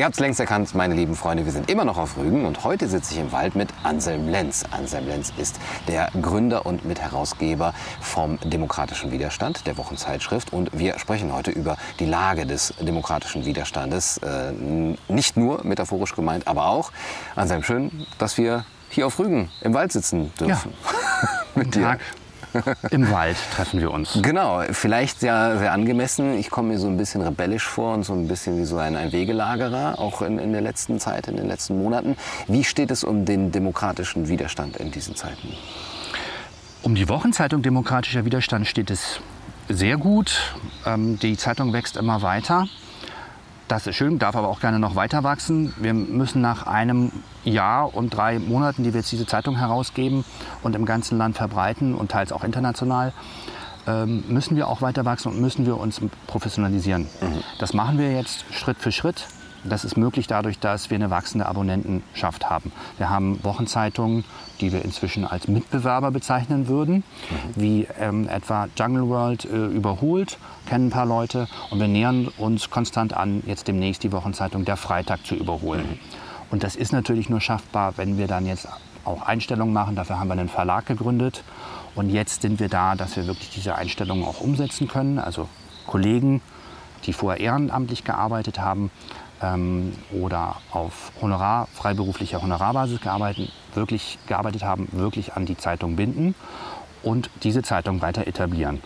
Ihr habt es längst erkannt, meine lieben Freunde, wir sind immer noch auf Rügen und heute sitze ich im Wald mit Anselm Lenz. Anselm Lenz ist der Gründer und Mitherausgeber vom Demokratischen Widerstand, der Wochenzeitschrift. Und wir sprechen heute über die Lage des demokratischen Widerstandes. Äh, nicht nur metaphorisch gemeint, aber auch. Anselm, schön, dass wir hier auf Rügen im Wald sitzen dürfen. Ja. Guten Tag. Im Wald treffen wir uns. Genau, vielleicht sehr, sehr angemessen. Ich komme mir so ein bisschen rebellisch vor und so ein bisschen wie so ein, ein Wegelagerer, auch in, in der letzten Zeit, in den letzten Monaten. Wie steht es um den demokratischen Widerstand in diesen Zeiten? Um die Wochenzeitung Demokratischer Widerstand steht es sehr gut. Ähm, die Zeitung wächst immer weiter. Das ist schön, darf aber auch gerne noch weiter wachsen. Wir müssen nach einem Jahr und drei Monaten, die wir jetzt diese Zeitung herausgeben und im ganzen Land verbreiten und teils auch international, ähm, müssen wir auch weiter wachsen und müssen wir uns professionalisieren. Mhm. Das machen wir jetzt Schritt für Schritt. Das ist möglich dadurch, dass wir eine wachsende Abonnentenschaft haben. Wir haben Wochenzeitungen, die wir inzwischen als Mitbewerber bezeichnen würden, mhm. wie ähm, etwa Jungle World äh, überholt, kennen ein paar Leute. Und wir nähern uns konstant an, jetzt demnächst die Wochenzeitung Der Freitag zu überholen. Mhm. Und das ist natürlich nur schaffbar, wenn wir dann jetzt auch Einstellungen machen. Dafür haben wir einen Verlag gegründet. Und jetzt sind wir da, dass wir wirklich diese Einstellungen auch umsetzen können. Also Kollegen, die vorher ehrenamtlich gearbeitet haben, ähm, oder auf Honorar, freiberuflicher Honorarbasis gearbeitet, wirklich gearbeitet haben, wirklich an die Zeitung binden und diese Zeitung weiter etablieren.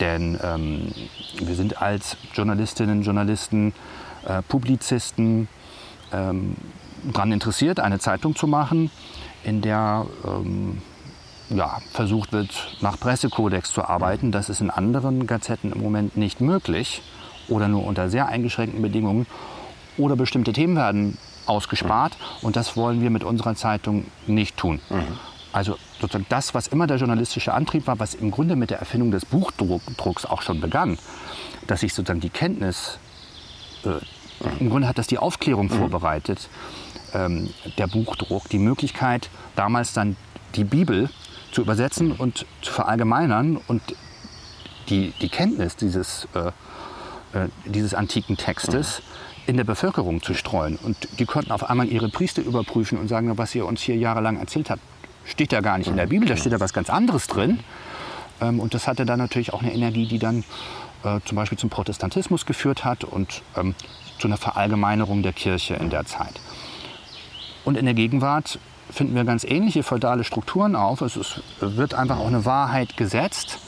Denn ähm, wir sind als Journalistinnen, Journalisten, äh, Publizisten ähm, daran interessiert, eine Zeitung zu machen, in der ähm, ja, versucht wird, nach Pressekodex zu arbeiten. Das ist in anderen Gazetten im Moment nicht möglich oder nur unter sehr eingeschränkten Bedingungen oder bestimmte Themen werden ausgespart. Mhm. Und das wollen wir mit unserer Zeitung nicht tun. Mhm. Also sozusagen das, was immer der journalistische Antrieb war, was im Grunde mit der Erfindung des Buchdrucks auch schon begann, dass sich sozusagen die Kenntnis, äh, mhm. im Grunde hat das die Aufklärung mhm. vorbereitet, ähm, der Buchdruck, die Möglichkeit, damals dann die Bibel zu übersetzen und zu verallgemeinern und die, die Kenntnis dieses, äh, äh, dieses antiken Textes mhm in der Bevölkerung zu streuen. Und die konnten auf einmal ihre Priester überprüfen und sagen, was ihr uns hier jahrelang erzählt habt, steht ja gar nicht in der Bibel, da steht ja was ganz anderes drin. Ähm, und das hatte dann natürlich auch eine Energie, die dann äh, zum Beispiel zum Protestantismus geführt hat und ähm, zu einer Verallgemeinerung der Kirche in der Zeit. Und in der Gegenwart finden wir ganz ähnliche feudale Strukturen auf. Es ist, wird einfach auch eine Wahrheit gesetzt,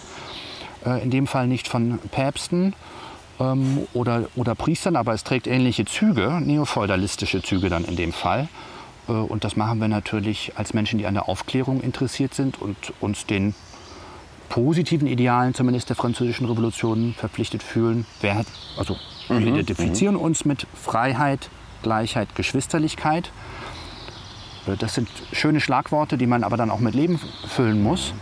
äh, in dem Fall nicht von Päpsten, ähm, oder, oder Priestern, aber es trägt ähnliche Züge, neofeudalistische Züge dann in dem Fall. Äh, und das machen wir natürlich als Menschen, die an der Aufklärung interessiert sind und uns den positiven Idealen zumindest der französischen Revolution verpflichtet fühlen. Wer hat, also wir mhm, identifizieren mhm. uns mit Freiheit, Gleichheit, Geschwisterlichkeit. Äh, das sind schöne Schlagworte, die man aber dann auch mit Leben füllen muss.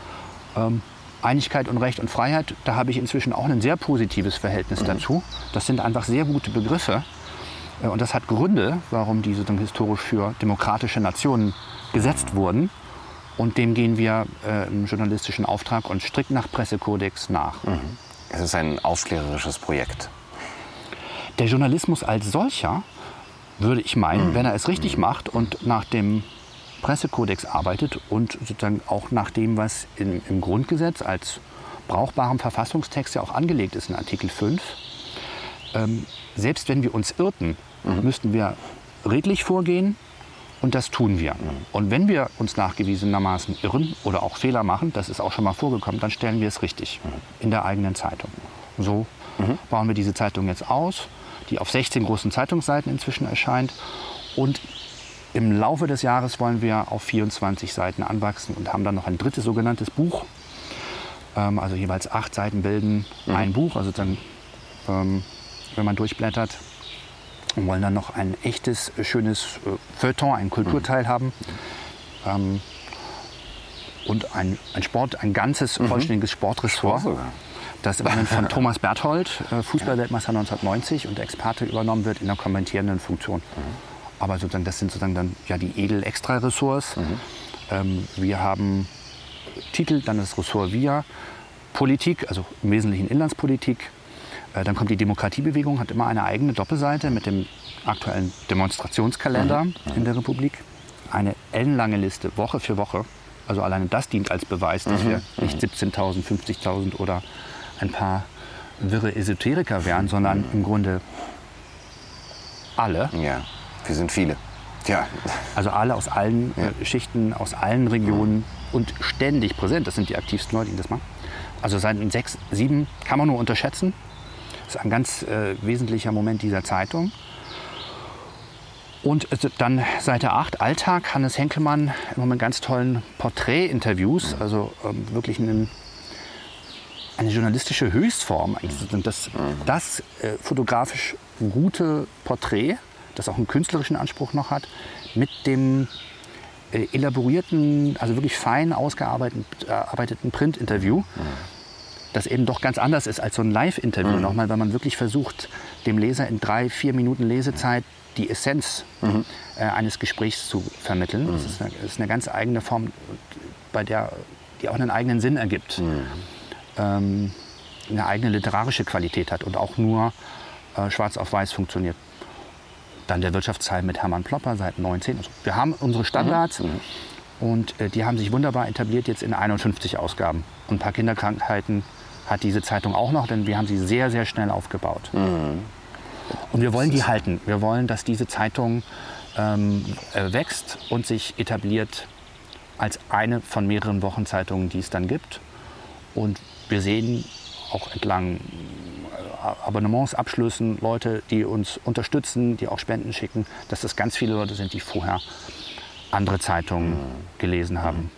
Ähm, Einigkeit und Recht und Freiheit, da habe ich inzwischen auch ein sehr positives Verhältnis mhm. dazu. Das sind einfach sehr gute Begriffe. Äh, und das hat Gründe, warum die sozusagen historisch für demokratische Nationen gesetzt wurden. Und dem gehen wir äh, im journalistischen Auftrag und strikt nach Pressekodex nach. Mhm. Es ist ein aufklärerisches Projekt. Der Journalismus als solcher, würde ich meinen, mhm. wenn er es richtig mhm. macht und nach dem Pressekodex arbeitet und sozusagen auch nach dem, was in, im Grundgesetz als brauchbarem Verfassungstext ja auch angelegt ist in Artikel 5. Ähm, selbst wenn wir uns irrten, mhm. müssten wir redlich vorgehen und das tun wir. Mhm. Und wenn wir uns nachgewiesenermaßen irren oder auch Fehler machen, das ist auch schon mal vorgekommen, dann stellen wir es richtig mhm. in der eigenen Zeitung. So mhm. bauen wir diese Zeitung jetzt aus, die auf 16 großen Zeitungsseiten inzwischen erscheint. Und im Laufe des Jahres wollen wir auf 24 Seiten anwachsen und haben dann noch ein drittes sogenanntes Buch. Ähm, also jeweils acht Seiten bilden mhm. ein Buch, also dann, ähm, wenn man durchblättert. Und wollen dann noch ein echtes, schönes äh, Feuilleton, einen Kulturteil mhm. haben. Ähm, und ein, ein Sport, ein ganzes, mhm. vollständiges Sportressort. Das im Moment von Thomas Berthold, äh, Fußballweltmeister 1990 und Experte übernommen wird in der kommentierenden Funktion. Mhm. Aber sozusagen, das sind sozusagen dann ja die Edel-Extra-Ressorts. Mhm. Ähm, wir haben Titel, dann das Ressort VIA, Politik, also im Wesentlichen Inlandspolitik, Äh, dann kommt die Demokratiebewegung, hat immer eine eigene Doppelseite mit dem aktuellen Demonstrationskalender mhm. in der Republik. Eine ellenlange Liste, Woche für Woche. Also alleine das dient als Beweis, dass mhm. wir nicht 17.000, 50.000 oder ein paar wirre Esoteriker wären, sondern im Grunde alle. Ja, wir sind viele. Ja. Also alle aus allen ja. Äh, Schichten, aus allen Regionen mhm. und ständig präsent. Das sind die aktivsten Leute, die das machen. Also Seiten 6, 7 kann man nur unterschätzen. Das ist ein ganz äh, wesentlicher Moment dieser Zeitung. Und dann Seite 8, Alltag, Hannes Henkelmann, immer mit ganz tollen Porträtinterviews, also ähm, wirklich einen, eine journalistische Höchstform. Eigentlich sind das, das äh, fotografisch gute Porträt, das auch einen künstlerischen Anspruch noch hat, mit dem äh, elaborierten, also wirklich fein ausgearbeiteten Printinterview, das eben doch ganz anders ist als so ein Live-Interview mhm. nochmal, weil man wirklich versucht, dem Leser in drei, vier Minuten Lesezeit die Essenz mhm. äh, eines Gesprächs zu vermitteln. Mhm. Das, ist eine, das, ist eine, ganz eigene Form, bei der die auch einen eigenen Sinn ergibt. Mhm. Ähm, eine eigene literarische Qualität hat und auch nur äh, schwarz auf weiß funktioniert. Dann der Wirtschaftsteil mit Hermann Plopper seit 19. Also wir haben unsere Standards mhm. Und äh, die haben sich wunderbar etabliert jetzt in 51 Ausgaben. Und ein paar Kinderkrankheiten hat diese Zeitung auch noch, denn wir haben sie sehr, sehr schnell aufgebaut. Mhm. Und wir wollen die halten. Wir wollen, dass diese Zeitung ähm, äh, wächst und sich etabliert als eine von mehreren Wochenzeitungen, die es dann gibt. Und wir sehen auch entlang Abonnementsabschlüssen Leute, die uns unterstützen, die auch Spenden schicken, dass das ganz viele Leute sind, die vorher andere Zeitungen gelesen haben.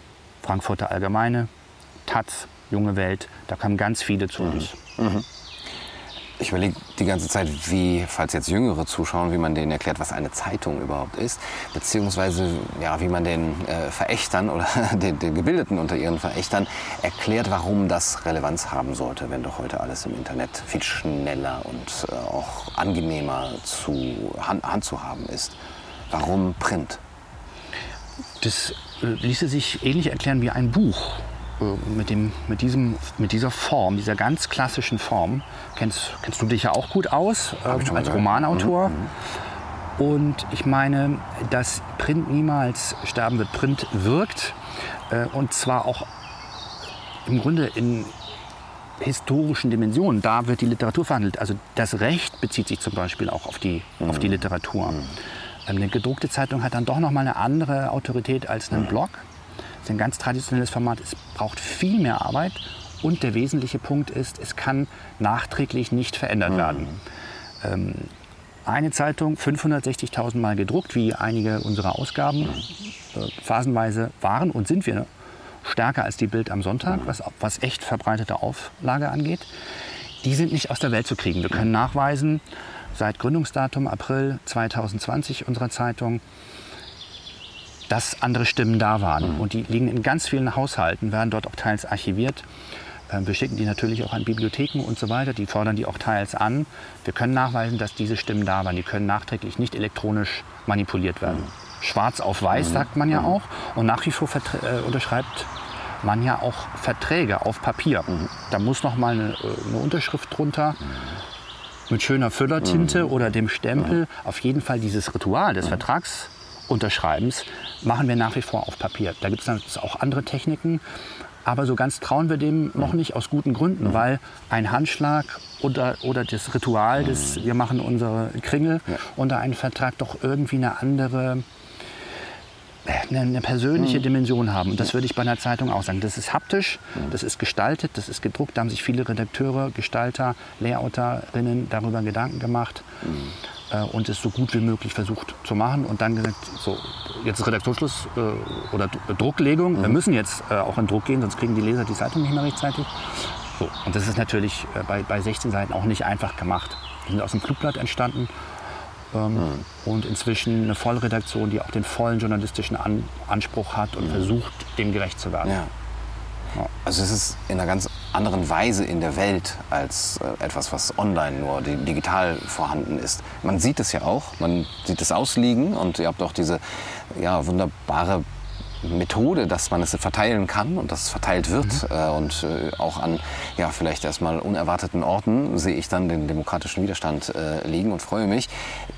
Frankfurter Allgemeine, Taz, Junge Welt, da kamen ganz viele zu uns. Mhm. Ich überlege die ganze Zeit, wie, falls jetzt Jüngere zuschauen, wie man denen erklärt, was eine Zeitung überhaupt ist, beziehungsweise ja, wie man den äh, Verächtern oder den, den, Gebildeten unter ihren Verächtern erklärt, warum das Relevanz haben sollte, wenn doch heute alles im Internet viel schneller und äh, auch angenehmer zu Hand, ist. Warum Print? Das äh, ließe sich ähnlich erklären wie ein Buch. Äh, mit, dem, mit, diesem, mit dieser Form, dieser ganz klassischen Form, kennst, kennst du dich ja auch gut aus äh, als. Romanautor. Mhm, mhm. Und ich meine, dass Print niemals sterben wird. Print wirkt äh, und zwar auch im Grunde in historischen Dimensionen. Da wird die Literatur verhandelt. Also das Recht bezieht sich zum Beispiel auch auf die, mhm. auf die Literatur. Mhm. Ähm, eine gedruckte Zeitung hat dann doch noch mal eine andere Autorität als ein mhm. Blog. Das ist ein ganz traditionelles Format. Es braucht viel mehr Arbeit. Und der wesentliche Punkt ist, es kann nachträglich nicht verändert mhm. werden. Ähm, eine Zeitung 560.000 Mal gedruckt, wie einige unserer Ausgaben äh, phasenweise waren und sind wir stärker als die Bild am Sonntag, was, was echt verbreitete Auflage angeht. Die sind nicht aus der Welt zu kriegen. Wir können nachweisen, seit Gründungsdatum April 2020 unserer Zeitung dass andere Stimmen da waren. Mhm. Und die liegen in ganz vielen Haushalten, werden dort auch teils archiviert. Ähm, wir schicken die natürlich auch an Bibliotheken und so weiter. Die fordern die auch teils an. Wir können nachweisen, dass diese Stimmen da waren. Die können nachträglich nicht elektronisch manipuliert werden. Mhm. Schwarz auf weiß mhm. sagt man ja mhm. auch. Und nach wie vor äh, unterschreibt man ja auch Verträge auf Papier. Mhm. Da muss noch mal eine, äh, eine Unterschrift drunter mhm. mit schöner Füllertinte mhm. oder dem Stempel. Auf jeden Fall dieses Ritual des Vertrags Unterschreibens machen wir nach wie vor auf Papier. Da gibt es auch andere Techniken. Aber so ganz trauen wir dem noch nicht aus guten Gründen, mhm. weil ein Handschlag oder, oder das Ritual, mhm. wir machen unsere Kringel ja. unter einen Vertrag doch irgendwie eine andere, eine, eine persönliche mhm. Dimension haben. Und das würde ich bei einer Zeitung auch sagen. Das ist haptisch, mhm. das ist gestaltet, das ist gedruckt. Da haben sich viele Redakteure, Gestalter, Layouterinnen darüber Gedanken gemacht. Äh, und es so gut wie möglich versucht zu machen und dann gesagt, so, jetzt ist Redaktionsschluss äh, oder Drucklegung. Mhm. Wir müssen jetzt äh, auch in Druck gehen, sonst kriegen die Leser die Zeitung nicht mehr rechtzeitig. So, und das ist natürlich äh, bei, bei 16 Seiten auch nicht einfach gemacht. Die sind aus dem Flugblatt entstanden. Ähm, mhm. Und inzwischen eine Vollredaktion, die auch den vollen journalistischen An Anspruch hat und mhm. versucht, dem gerecht zu werden. Ja. Also es ist in einer ganz anderen Weise in der Welt als äh, etwas, was online nur digital vorhanden ist. Man sieht es ja auch, man sieht es ausliegen und ihr habt auch diese ja, wunderbare Methode, dass man es verteilen kann und dass es verteilt wird. Mhm. Äh, und äh, auch an ja, vielleicht erstmal unerwarteten Orten sehe ich dann den demokratischen Widerstand äh, liegen und freue mich.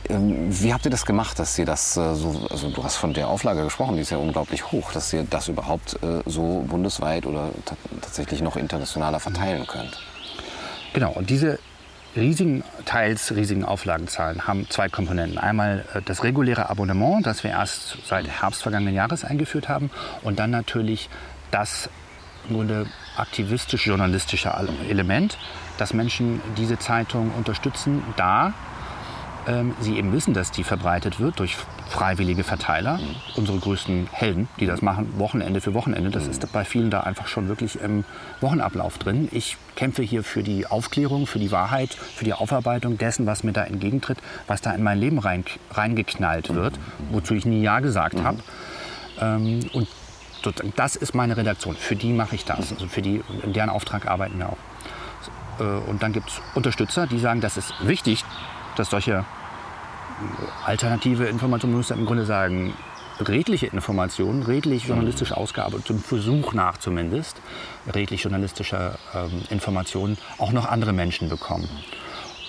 Ähm, wie habt ihr das gemacht, dass ihr das so, also du hast von der Auflage gesprochen, die ist ja unglaublich hoch, dass ihr das überhaupt so bundesweit oder tatsächlich noch internationaler verteilen könnt? Genau, und diese riesigen, teils riesigen Auflagenzahlen haben zwei Komponenten. Einmal äh, das reguläre Abonnement, das wir erst seit Herbst vergangenen Jahres eingeführt haben, und dann natürlich das im Grunde aktivistisch-journalistische Element, dass Menschen diese Zeitung unterstützen, da ähm, sie eben wissen, dass die verbreitet wird durch freiwillige Verteiler. Mhm. Unsere größten Helden, die das machen, Wochenende für Wochenende. Das mhm. ist bei vielen da einfach schon wirklich im Wochenablauf drin. Ich kämpfe hier für die Aufklärung, für die Wahrheit, für die Aufarbeitung dessen, was mir da entgegentritt, was da in mein Leben rein, reingeknallt mhm. wird, wozu ich nie Ja gesagt mhm. habe. Ähm, und das ist meine Redaktion. Für die mache ich das. Mhm. Also für die, in deren Auftrag arbeiten wir auch. Äh, und dann gibt es Unterstützer, die sagen, das ist wichtig, dass solche alternative Informationen, muss im Grunde sagen, redliche Informationen, redlich journalistisch ausgearbeitet, zum Versuch nach zumindest, redlich journalistischer ähm, Informationen auch noch andere Menschen bekommen.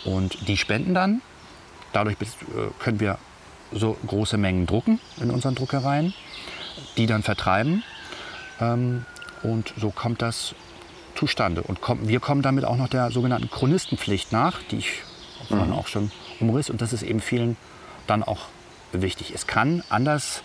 Und die spenden dann. Dadurch äh, können wir so große Mengen drucken in unseren Druckereien, die dann vertreiben. Ähm, und so kommt das zustande. Und wir kommen damit auch noch der sogenannten Chronistenpflicht nach, die ich mhm. auch schon umriss. Und das ist eben vielen dann auch wichtig. Es kann anders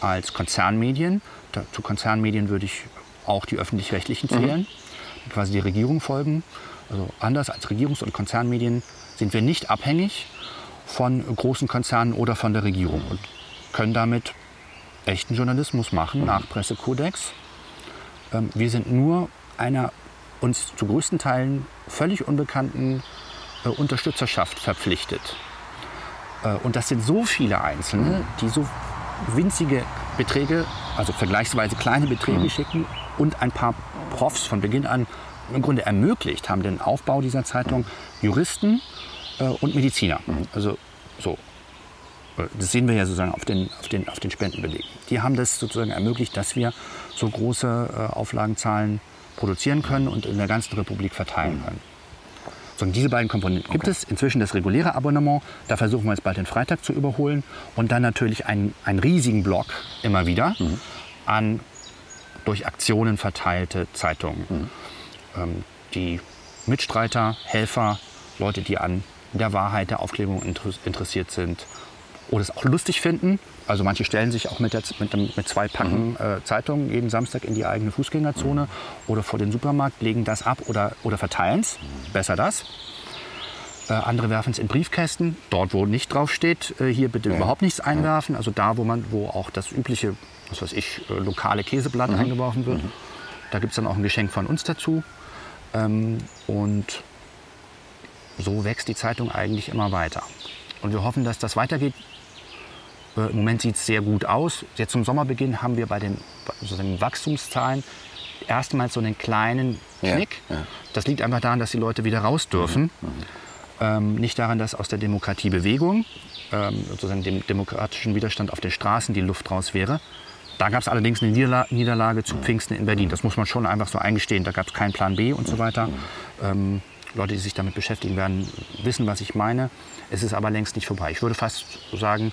als Konzernmedien, da, zu Konzernmedien würde ich auch die öffentlich-rechtlichen mhm. zählen, mhm. quasi die Regierung folgen. Also anders als Regierungs- und Konzernmedien sind wir nicht abhängig von großen Konzernen oder von der Regierung und können damit echten Journalismus machen mhm. nach Pressekodex. Ähm, wir sind nur einer uns zu größten Teilen völlig unbekannten Unterstützerschaft verpflichtet. Äh, und das sind so viele Einzelne, die so winzige Beträge, also vergleichsweise kleine Beträge mhm. schicken und ein paar Profs von Beginn an im Grunde ermöglicht haben den Aufbau dieser Zeitung Juristen äh, und Mediziner. Mhm. Also so. Das sehen wir ja sozusagen auf den, auf den, auf den Spendenbelegen. Die haben das sozusagen ermöglicht, dass wir so große äh, Auflagenzahlen produzieren können und in der ganzen Republik verteilen mhm. können. So, diese beiden Komponenten gibt okay. es. Inzwischen das reguläre Abonnement. Da versuchen wir jetzt bald den Freitag zu überholen. Und dann natürlich einen, einen riesigen Block immer wieder mhm. an durch Aktionen verteilte Zeitungen. Mhm. Ähm, die Mitstreiter, Helfer, Leute, die an der Wahrheit, der Aufklärung interessiert sind oder es auch lustig finden. Also manche stellen sich auch mit, der, mit, mit zwei Packen mhm. äh, Zeitungen jeden Samstag in die eigene Fußgängerzone mhm. oder vor den Supermarkt, legen das ab oder, oder verteilen es. Mhm. Besser das. Äh, andere werfen es in Briefkästen, dort wo nicht drauf steht, äh, hier bitte ja. überhaupt nichts einwerfen. Also da, wo man, wo auch das übliche, was weiß ich, äh, lokale Käseblatt mhm. eingeworfen wird. Mhm. Da gibt es dann auch ein Geschenk von uns dazu. Ähm, und so wächst die Zeitung eigentlich immer weiter. Und wir hoffen, dass das weitergeht. Äh, Im Moment sieht es sehr gut aus. Jetzt zum Sommerbeginn haben wir bei den, also den Wachstumszahlen erstmals so einen kleinen Knick. Ja, ja. Das liegt einfach daran, dass die Leute wieder raus dürfen. Mhm, mhm. Ähm, nicht daran, dass aus der Demokratiebewegung, ähm, sozusagen dem demokratischen Widerstand auf den Straßen, die Luft raus wäre. Da gab es allerdings eine Niederla Niederlage zu. Pfingsten in Berlin. Das muss man schon einfach so eingestehen. Da gab es keinen Plan B und so weiter. Ähm, Leute, die sich damit beschäftigen werden, wissen, was ich meine. Es ist aber längst nicht vorbei. Ich würde fast sagen,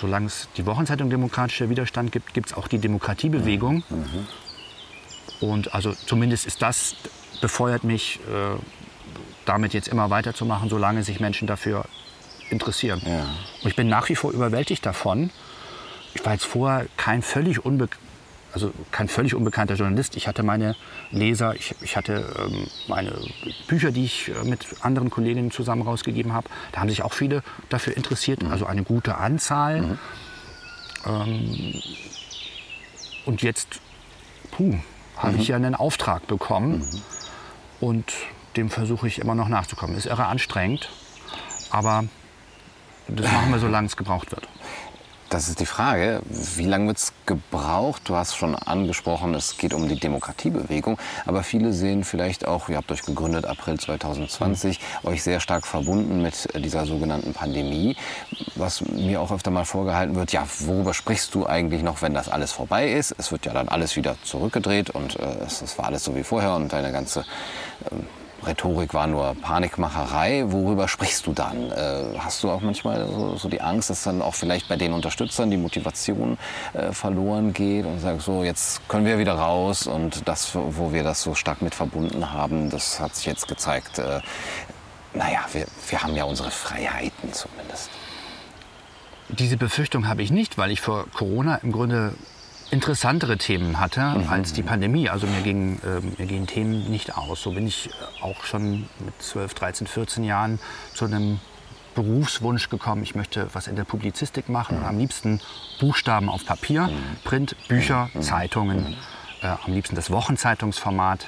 solange es die Wochenzeitung Demokratischer Widerstand gibt, gibt es auch die Demokratiebewegung. Mhm. Und also zumindest ist das, befeuert mich, äh, damit jetzt immer weiterzumachen, solange sich Menschen dafür interessieren. Ja. Und ich bin nach wie vor überwältigt davon. Ich war jetzt vorher kein völlig unbekannter also kein völlig unbekannter Journalist. Ich hatte meine Leser, ich, ich hatte ähm, meine Bücher, die ich äh, mit anderen Kolleginnen zusammen rausgegeben habe. Da haben sich auch viele dafür interessiert, mhm. also eine gute Anzahl. Mhm. Ähm, und jetzt, puh, habe mhm. ich ja einen Auftrag bekommen mhm. und dem versuche ich immer noch nachzukommen. Ist irre anstrengend, aber das machen wir, solange es gebraucht wird. Das ist die Frage. Wie lange wird es gebraucht? Du hast schon angesprochen, es geht um die Demokratiebewegung. Aber viele sehen vielleicht auch, ihr habt euch gegründet April 2020, mhm. euch sehr stark verbunden mit dieser sogenannten Pandemie. Was mir auch öfter mal vorgehalten wird, ja, worüber sprichst du eigentlich noch, wenn das alles vorbei ist? Es wird ja dann alles wieder zurückgedreht und äh, es, es, war alles so wie vorher und deine ganze äh, Rhetorik war nur Panikmacherei. Worüber sprichst du dann? Äh, hast du auch manchmal so, so, die Angst, dass dann auch vielleicht bei den Unterstützern die Motivation äh, verloren geht und sagst so, jetzt können wir wieder raus und das, wo wir das so stark mit verbunden haben, das hat sich jetzt gezeigt. Äh, naja, wir, wir haben ja unsere Freiheiten zumindest. Diese Befürchtung habe ich nicht, weil ich vor Corona im Grunde interessantere Themen hatte mhm. als die Pandemie. Also mir, ging, äh, mir gehen Themen nicht aus. So bin ich auch schon mit 12, 13, 14 Jahren zu einem Berufswunsch gekommen, ich möchte was in der Publizistik machen. Mhm. Am liebsten Buchstaben auf Papier, mhm. Print, Bücher, mhm. Zeitungen. Äh, am liebsten das Wochenzeitungsformat.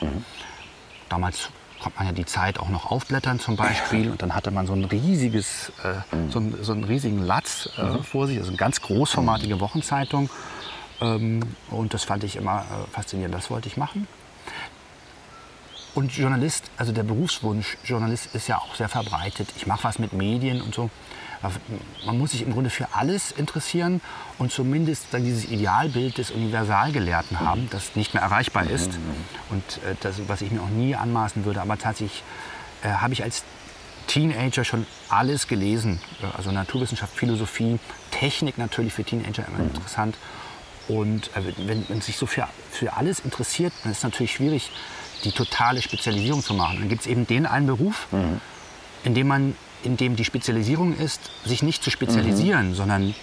Damals konnte man ja die Zeit auch noch aufblättern zum Beispiel. Und dann hatte man so ein riesiges, äh, so, ein, so, einen riesigen Latz äh, vor sich, also eine ganz großformatige Wochenzeitung. Ähm, und das fand ich immer äh, faszinierend. Das wollte ich machen. Und Journalist, also der Berufswunsch Journalist ist ja auch sehr verbreitet. Ich mache was mit Medien und so. Man muss sich im Grunde für alles interessieren und zumindest dann dieses Idealbild des Universalgelehrten haben, das nicht mehr erreichbar ist. Und äh, das, was ich mir auch nie anmaßen würde. Aber tatsächlich äh, habe ich als Teenager schon alles gelesen. Also Naturwissenschaft, Philosophie, Technik natürlich für Teenager immer interessant. Und äh, wenn man sich so für, für alles interessiert, dann ist es natürlich schwierig, die totale Spezialisierung zu machen. Dann gibt es eben den einen Beruf, mhm. in dem man, in dem die Spezialisierung ist, sich nicht zu spezialisieren, mhm. sondern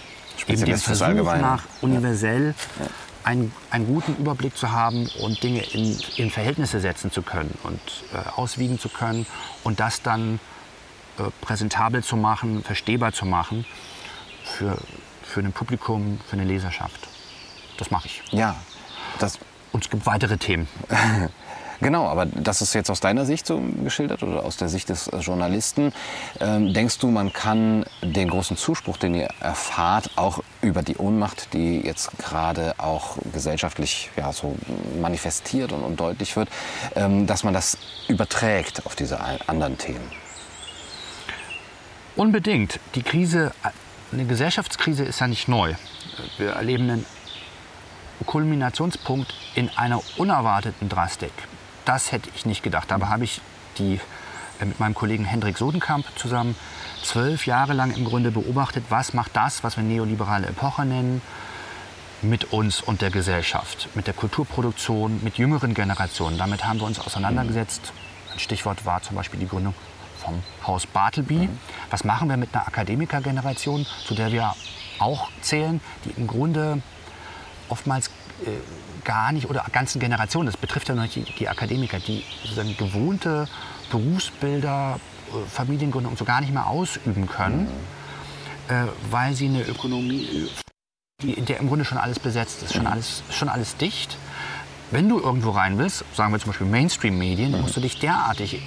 eben den Versuch nach universell ja. einen, einen, guten Überblick zu haben und Dinge in, in Verhältnisse setzen zu können und äh, auswiegen zu können und das dann äh, präsentabel zu machen, verstehbar zu machen für, für ein Publikum, für eine Leserschaft. Das mache ich. Ja. Das Und es gibt weitere Themen. Genau, aber das ist jetzt aus deiner Sicht so geschildert oder aus der Sicht des Journalisten. Ähm, denkst du, man kann den großen Zuspruch, den ihr erfahrt, auch über die Ohnmacht, die jetzt gerade auch gesellschaftlich ja, so manifestiert und, und deutlich wird, ähm, dass man das überträgt auf diese anderen Themen? Unbedingt. Die Krise, eine Gesellschaftskrise ist ja nicht neu. Wir erleben einen Kulminationspunkt in einer unerwarteten Drastik. Das hätte ich nicht gedacht. Dabei habe ich die äh, mit meinem Kollegen Hendrik Sodenkamp zusammen zwölf Jahre lang im Grunde beobachtet, was macht das, was wir neoliberale Epoche nennen, mit uns und der Gesellschaft, mit der Kulturproduktion, mit jüngeren Generationen. Damit haben wir uns auseinandergesetzt. Ein Stichwort war zum Beispiel die Gründung vom Haus Bartleby. Was machen wir mit einer Akademikergeneration, zu der wir auch zählen, die im Grunde oftmals gar nicht, oder ganzen Generationen, das betrifft ja noch die, die Akademiker, die sozusagen gewohnte Berufsbilder, äh, Familiengründung und so gar nicht mehr ausüben können, mhm. äh, weil sie eine Ökonomie, die, in der im Grunde schon alles besetzt ist, schon alles, schon alles dicht. Wenn du irgendwo rein willst, sagen wir zum Beispiel Mainstream-Medien, mhm. musst du dich derartig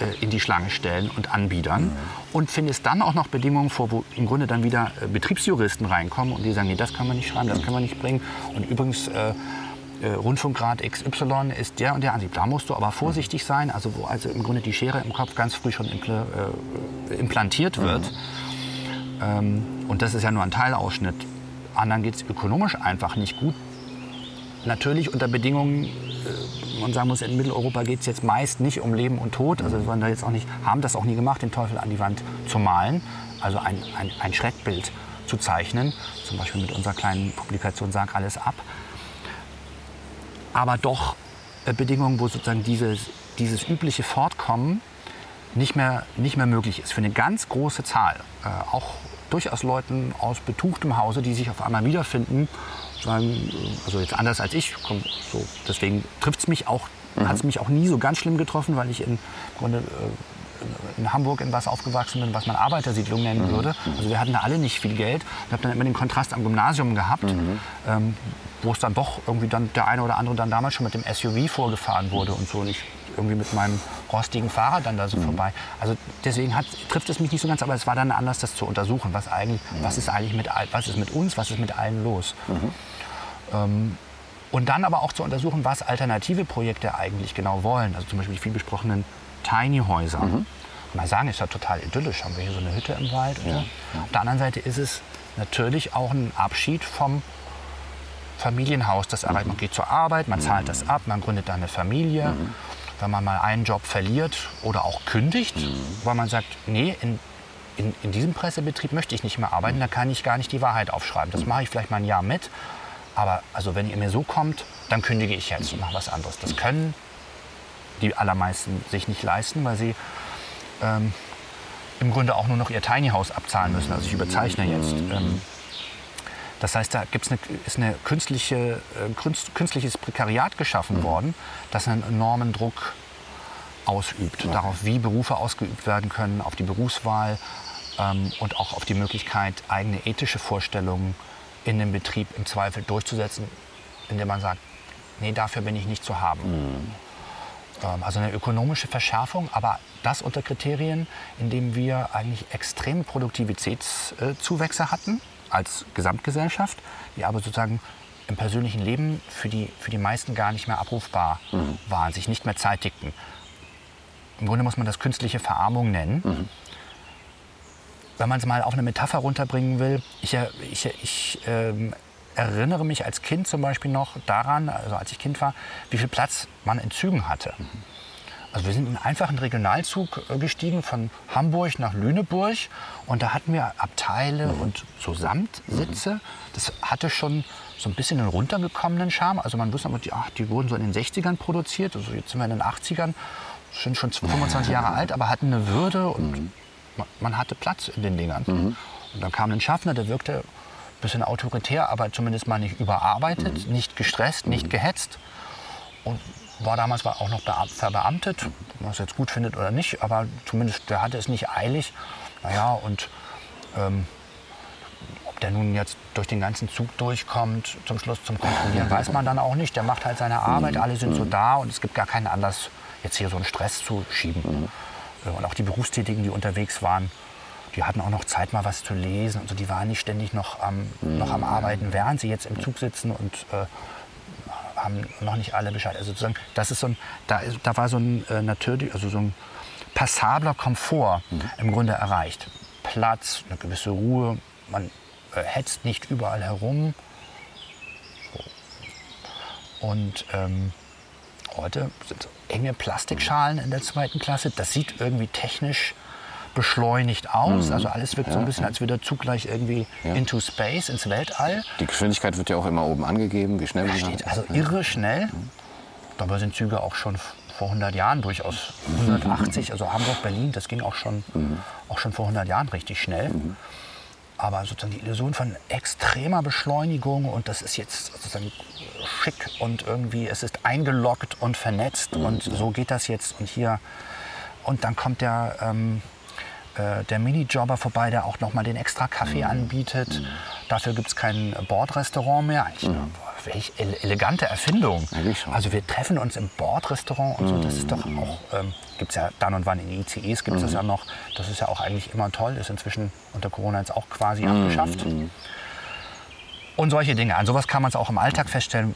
äh, in die Schlange stellen und anbiedern mhm. Und findest dann auch noch Bedingungen vor, wo im Grunde dann wieder äh, Betriebsjuristen reinkommen und die sagen, nee, das kann man nicht schreiben, das kann man nicht bringen. Und übrigens, äh, äh, Rundfunkgrad XY ist der und der Ansicht. Da musst du aber vorsichtig sein, also wo also im Grunde die Schere im Kopf ganz früh schon impl äh, implantiert wird. Mhm. Ähm, und das ist ja nur ein Teilausschnitt. Anderen geht es ökonomisch einfach nicht gut. Natürlich unter Bedingungen, äh, man sagen muss, in Mitteleuropa geht es jetzt meist nicht um Leben und Tod. Also wir wollen da jetzt auch nicht, haben das auch nie gemacht, den Teufel an die Wand zu malen. Also ein, ein, ein Schreckbild zu zeichnen. Zum Beispiel mit unserer kleinen Publikation Sag alles ab. Aber doch äh, Bedingungen, wo sozusagen dieses, dieses übliche Fortkommen nicht mehr, nicht mehr möglich ist. Für eine ganz große Zahl. Äh, auch durchaus Leuten aus betuchtem Hause, die sich auf einmal wiederfinden sagen, also jetzt anders als ich, so, deswegen trifft es mich auch, mhm. hat es mich auch nie so ganz schlimm getroffen, weil ich im Grunde in Hamburg in was aufgewachsen bin, was man Arbeitersiedlung nennen Mhm. würde. Also wir hatten da alle nicht viel Geld. Ich habe dann immer den Kontrast am Gymnasium gehabt, Mhm. ähm, wo es dann doch irgendwie dann der eine oder andere dann damals schon mit dem SUV vorgefahren wurde und so. Und ich irgendwie mit meinem rostigen Fahrrad dann da so vorbei. Also deswegen hat, trifft es mich nicht so ganz, aber es war dann anders, das zu untersuchen. Was, eigentlich, was, ist eigentlich mit, was ist mit uns, was ist mit allen los? Ähm, und dann aber auch zu untersuchen, was alternative Projekte eigentlich genau wollen. Also zum Beispiel die viel besprochenen Tiny Häuser. Mal sagen, ist ja total idyllisch. Haben wir hier so eine Hütte im Wald. So. Auf der anderen Seite ist es natürlich auch ein Abschied vom Familienhaus. Das erreicht, man geht zur Arbeit, man zahlt das ab, man gründet dann eine Familie. Wenn man mal einen Job verliert oder auch kündigt, weil man sagt, nee, in, in, in diesem Pressebetrieb möchte ich nicht mehr arbeiten, da kann ich gar nicht die Wahrheit aufschreiben. Das mache ich vielleicht mal ein Jahr mit, aber also wenn ihr mir so kommt, dann kündige ich jetzt und mache was anderes. Das können die allermeisten sich nicht leisten, weil sie ähm, im Grunde auch nur noch ihr Tiny House abzahlen müssen. Also ich überzeichne jetzt. Ähm, das heißt, da gibt's eine, ist ein künstliche, äh, künst- künstliches Prekariat geschaffen worden, das einen enormen Druck ausübt. Darauf, wie Berufe ausgeübt werden können, auf die Berufswahl ähm, und auch auf die Möglichkeit, eigene ethische Vorstellungen in dem Betrieb im Zweifel durchzusetzen, indem man sagt, nee, dafür bin ich nicht zu haben. Ähm, Also eine ökonomische Verschärfung, aber das unter Kriterien, indem wir eigentlich extreme Produktivitätszuwächse hatten als Gesamtgesellschaft, die aber sozusagen im persönlichen Leben für die, für die meisten gar nicht mehr abrufbar waren, sich nicht mehr zeitigten. Im Grunde muss man das künstliche Verarmung nennen. Wenn man es mal auf eine Metapher runterbringen will, ich, ich, ich ähm, erinnere mich als Kind zum Beispiel noch daran, also als ich Kind war, wie viel Platz man in Zügen hatte. Also wir sind in einen einfachen Regionalzug äh, gestiegen von Hamburg nach Lüneburg. Und da hatten wir Abteile und so Samtsitze. Das hatte schon so ein bisschen einen runtergekommenen Charme. Also man wusste, die, ach, die wurden so in den 60ern produziert, also jetzt sind wir in den 80ern, sind schon 25 Jahre alt, aber hatten eine Würde und man, man hatte Platz in den Dingern. Und dann kam ein Schaffner, der wirkte ein bisschen autoritär, aber zumindest mal nicht überarbeitet, nicht gestresst, nicht gehetzt. Und war damals war auch noch bea- verbeamtet, ob man es jetzt gut findet oder nicht, aber zumindest der hatte es nicht eilig. Naja, und ähm, ob der nun jetzt durch den ganzen Zug durchkommt, zum Schluss zum Kontrollieren, weiß man dann auch nicht. Der macht halt seine Arbeit, alle sind so da und es gibt gar keinen Anlass, jetzt hier so einen Stress zu schieben. Äh, Und auch die Berufstätigen, die unterwegs waren, die hatten auch noch Zeit, mal was zu lesen. Also die waren nicht ständig noch am, noch am Arbeiten, während sie jetzt im Zug sitzen und äh, haben noch nicht alle Bescheid. Also sozusagen, das ist so ein, da, da war so ein äh, natürlich, also so ein passabler Komfort im Grunde erreicht. Platz, eine gewisse Ruhe, man äh, hetzt nicht überall herum. Und ähm, heute sind so enge Plastikschalen in der zweiten Klasse. Das sieht irgendwie technisch beschleunigt aus. Also alles wirkt so ein bisschen, als würde der Zug gleich irgendwie into space, ins Weltall. Die Geschwindigkeit wird ja auch immer oben angegeben, wie schnell man steht also irre schnell. Dabei sind Züge auch schon vor 100 Jahren durchaus 180, also Hamburg, Berlin, das ging auch schon, auch schon vor 100 Jahren richtig schnell. Aber sozusagen die Illusion von extremer Beschleunigung und das ist jetzt sozusagen schick und irgendwie, es ist eingeloggt und vernetzt und so geht das jetzt und hier. Und dann kommt der, ähm, äh, der Minijobber vorbei, der auch noch mal den extra Kaffee anbietet. Dafür gibt es kein Bordrestaurant mehr. Eigentlich eine welch ele- elegante Erfindung. Also wir treffen uns im Bordrestaurant und so. Das ist doch auch, ähm, gibt es ja dann und wann in ICEs gibt es das ja noch. Das ist ja auch eigentlich immer toll. Ist inzwischen unter Corona jetzt auch quasi abgeschafft. Und solche Dinge. An sowas kann man es auch im Alltag feststellen.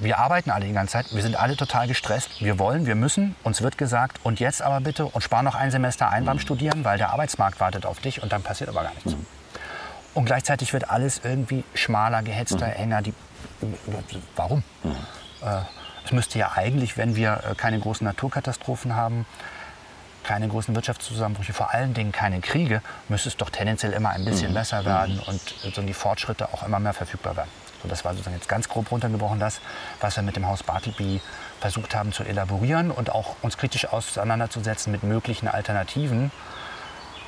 Wir arbeiten alle die ganze Zeit, wir sind alle total gestresst. Wir wollen, wir müssen, uns wird gesagt, und jetzt aber bitte und spar noch ein Semester ein beim Studieren, weil der Arbeitsmarkt wartet auf dich und dann passiert aber gar nichts. Und gleichzeitig wird alles irgendwie schmaler, gehetzter, enger. Die, warum? Äh, es müsste ja eigentlich, wenn wir äh, keine großen Naturkatastrophen haben, keine großen Wirtschaftszusammenbrüche, vor allen Dingen keine Kriege, müsste es doch tendenziell immer ein bisschen besser werden und so die Fortschritte auch immer mehr verfügbar werden. So, das war sozusagen jetzt ganz grob runtergebrochen das, was wir mit dem Haus Bartleby versucht haben zu elaborieren und auch uns kritisch auseinanderzusetzen mit möglichen Alternativen.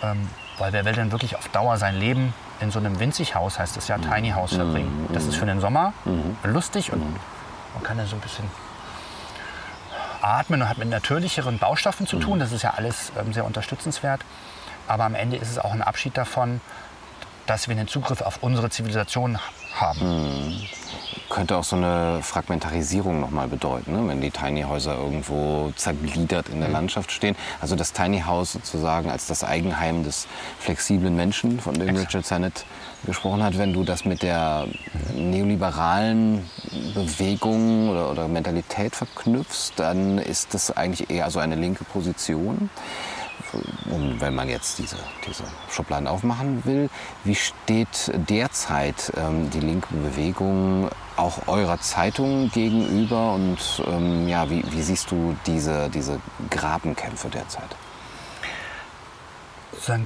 Ähm, weil wer will denn wirklich auf Dauer sein Leben in so einem Winzighaus, heißt es ja, Tiny House verbringen? Das ist für den Sommer lustig und man kann da so ein bisschen atmen und hat mit natürlicheren Baustoffen zu tun. Das ist ja alles ähm, sehr unterstützenswert. Aber am Ende ist es auch ein Abschied davon, dass wir einen Zugriff auf unsere Zivilisation haben. Mhm. Könnte auch so eine Fragmentarisierung nochmal bedeuten, ne? wenn die Tiny Häuser irgendwo zergliedert in der mhm. Landschaft stehen. Also das Tiny House sozusagen als das Eigenheim des flexiblen Menschen, von dem Exakt. Richard Sennett gesprochen hat. Wenn du das mit der neoliberalen Bewegung oder, oder Mentalität verknüpfst, dann ist das eigentlich eher so eine linke Position und wenn man jetzt diese, diese Schubladen aufmachen will, wie steht derzeit ähm, die linke Bewegung auch eurer Zeitung gegenüber und ähm, ja, wie, wie, siehst du diese, diese Grabenkämpfe derzeit?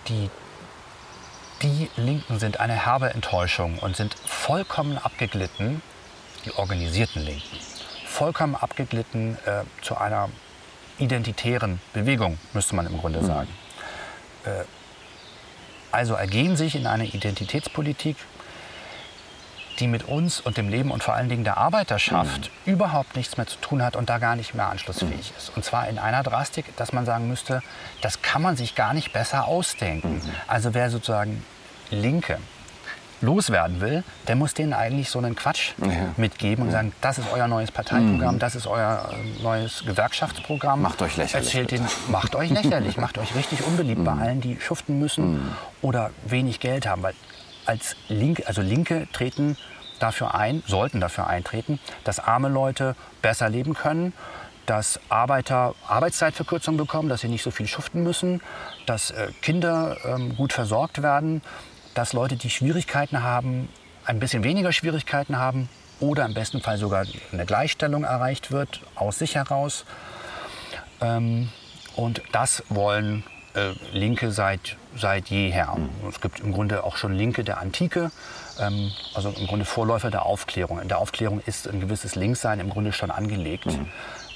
Die, die Linken sind eine herbe Enttäuschung und sind vollkommen abgeglitten, die organisierten Linken, vollkommen abgeglitten äh, zu einer identitären Bewegung, müsste man im Grunde mhm. sagen. Mhm. also ergehen sich in einer Identitätspolitik, die mit uns und dem Leben und vor allen Dingen der Arbeiterschaft mhm. überhaupt nichts mehr zu tun hat und da gar nicht mehr anschlussfähig mhm. ist. Und zwar in einer Drastik, dass man sagen müsste, das kann man sich gar nicht besser ausdenken. Mhm. Also wer sozusagen Linke loswerden will, der muss denen eigentlich so einen Quatsch ja. mitgeben und sagen, das ist euer neues Parteiprogramm, mhm. das ist euer äh, neues Gewerkschaftsprogramm. Macht euch lächerlich. Erzählt den, macht euch lächerlich, macht euch richtig unbeliebt mhm. bei allen, die schuften müssen mhm. oder wenig Geld haben. Weil als Linke, also Linke treten dafür ein, sollten dafür eintreten, dass arme Leute besser leben können, dass Arbeiter Arbeitszeitverkürzung bekommen, dass sie nicht so viel schuften müssen, dass äh, Kinder ähm, gut versorgt werden, dass Leute, die Schwierigkeiten haben, ein bisschen weniger Schwierigkeiten haben oder im besten Fall sogar eine Gleichstellung erreicht wird, aus sich heraus. Ähm, und das wollen äh, Linke seit, seit jeher. Mhm. Es gibt im Grunde auch schon Linke der Antike, ähm, also im Grunde Vorläufer der Aufklärung. In der Aufklärung ist ein gewisses Linkssein im Grunde schon angelegt. Mhm.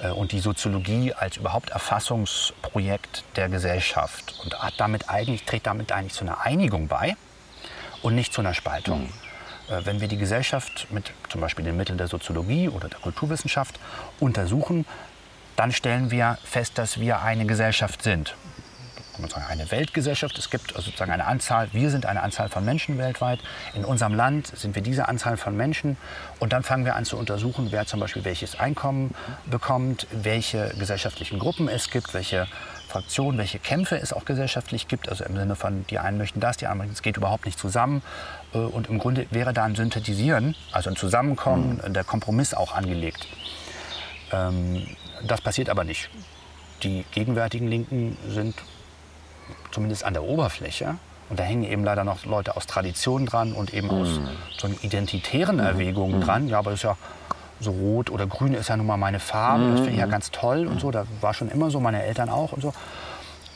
Äh, und die Soziologie als überhaupt Erfassungsprojekt der Gesellschaft und hat damit eigentlich, trägt damit eigentlich zu einer Einigung bei und nicht zu einer Spaltung. Mhm. Wenn wir die Gesellschaft mit zum Beispiel den Mitteln der Soziologie oder der Kulturwissenschaft untersuchen, dann stellen wir fest, dass wir eine Gesellschaft sind. Kann man sagen, eine Weltgesellschaft. Es gibt also sozusagen eine Anzahl, wir sind eine Anzahl von Menschen weltweit. In unserem Land sind wir diese Anzahl von Menschen. Und dann fangen wir an zu untersuchen, wer zum Beispiel welches Einkommen bekommt, welche gesellschaftlichen Gruppen es gibt, welche Fraktionen, welche Kämpfe es auch gesellschaftlich gibt. Also im Sinne von, die einen möchten das, die anderen, es geht überhaupt nicht zusammen. Äh, und im Grunde wäre da ein Synthetisieren, also ein Zusammenkommen, mhm. der Kompromiss auch angelegt. Ähm, das passiert aber nicht. Die gegenwärtigen Linken sind zumindest an der Oberfläche und da hängen eben leider noch Leute aus Tradition dran und eben aus mhm. so identitären mhm. Erwägungen mhm. dran. Ja, aber das ist ja so rot oder grün ist ja nun mal meine Farbe, das finde ich ja mhm. ganz toll und so. Da war schon immer so, meine Eltern auch und so.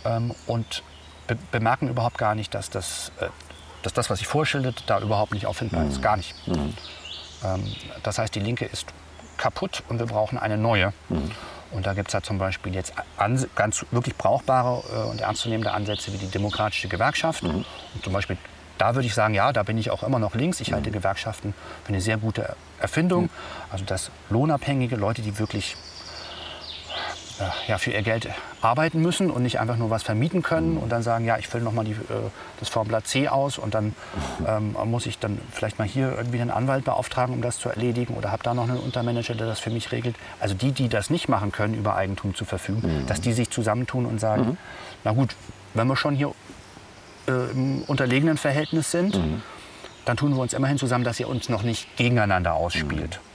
Ähm, und be bemerken überhaupt gar nicht, dass das, äh, dass das, was ich vorschildert, da überhaupt nicht auffindbar ist. Mhm. Gar nicht. Mhm. Ähm, das heißt, die Linke ist kaputt und wir brauchen eine neue. Und da gibt es ja zum Beispiel jetzt ganz wirklich brauchbare äh, und ernstzunehmende Ansätze wie die demokratische Gewerkschaft. Und zum Beispiel da würde ich sagen, ja, da bin ich auch immer noch links. Ich halte Gewerkschaften für eine sehr gute Erfindung. Also dass lohnabhängige Leute, die wirklich äh, ja, für ihr Geld arbeiten müssen und nicht einfach nur was vermieten können und dann sagen, ja, ich fülle nochmal äh, das Formular C aus und dann ähm, muss ich dann vielleicht mal hier irgendwie einen Anwalt beauftragen, um das zu erledigen oder habe da noch einen Untermanager, der das für mich regelt. Also die, die das nicht machen können, über Eigentum zu verfügen, mhm. dass die sich zusammentun und sagen, mhm. na gut, wenn wir schon hier äh, im unterlegenen Verhältnis sind, mhm. dann tun wir uns immerhin zusammen, dass ihr uns noch nicht gegeneinander ausspielt. Mhm.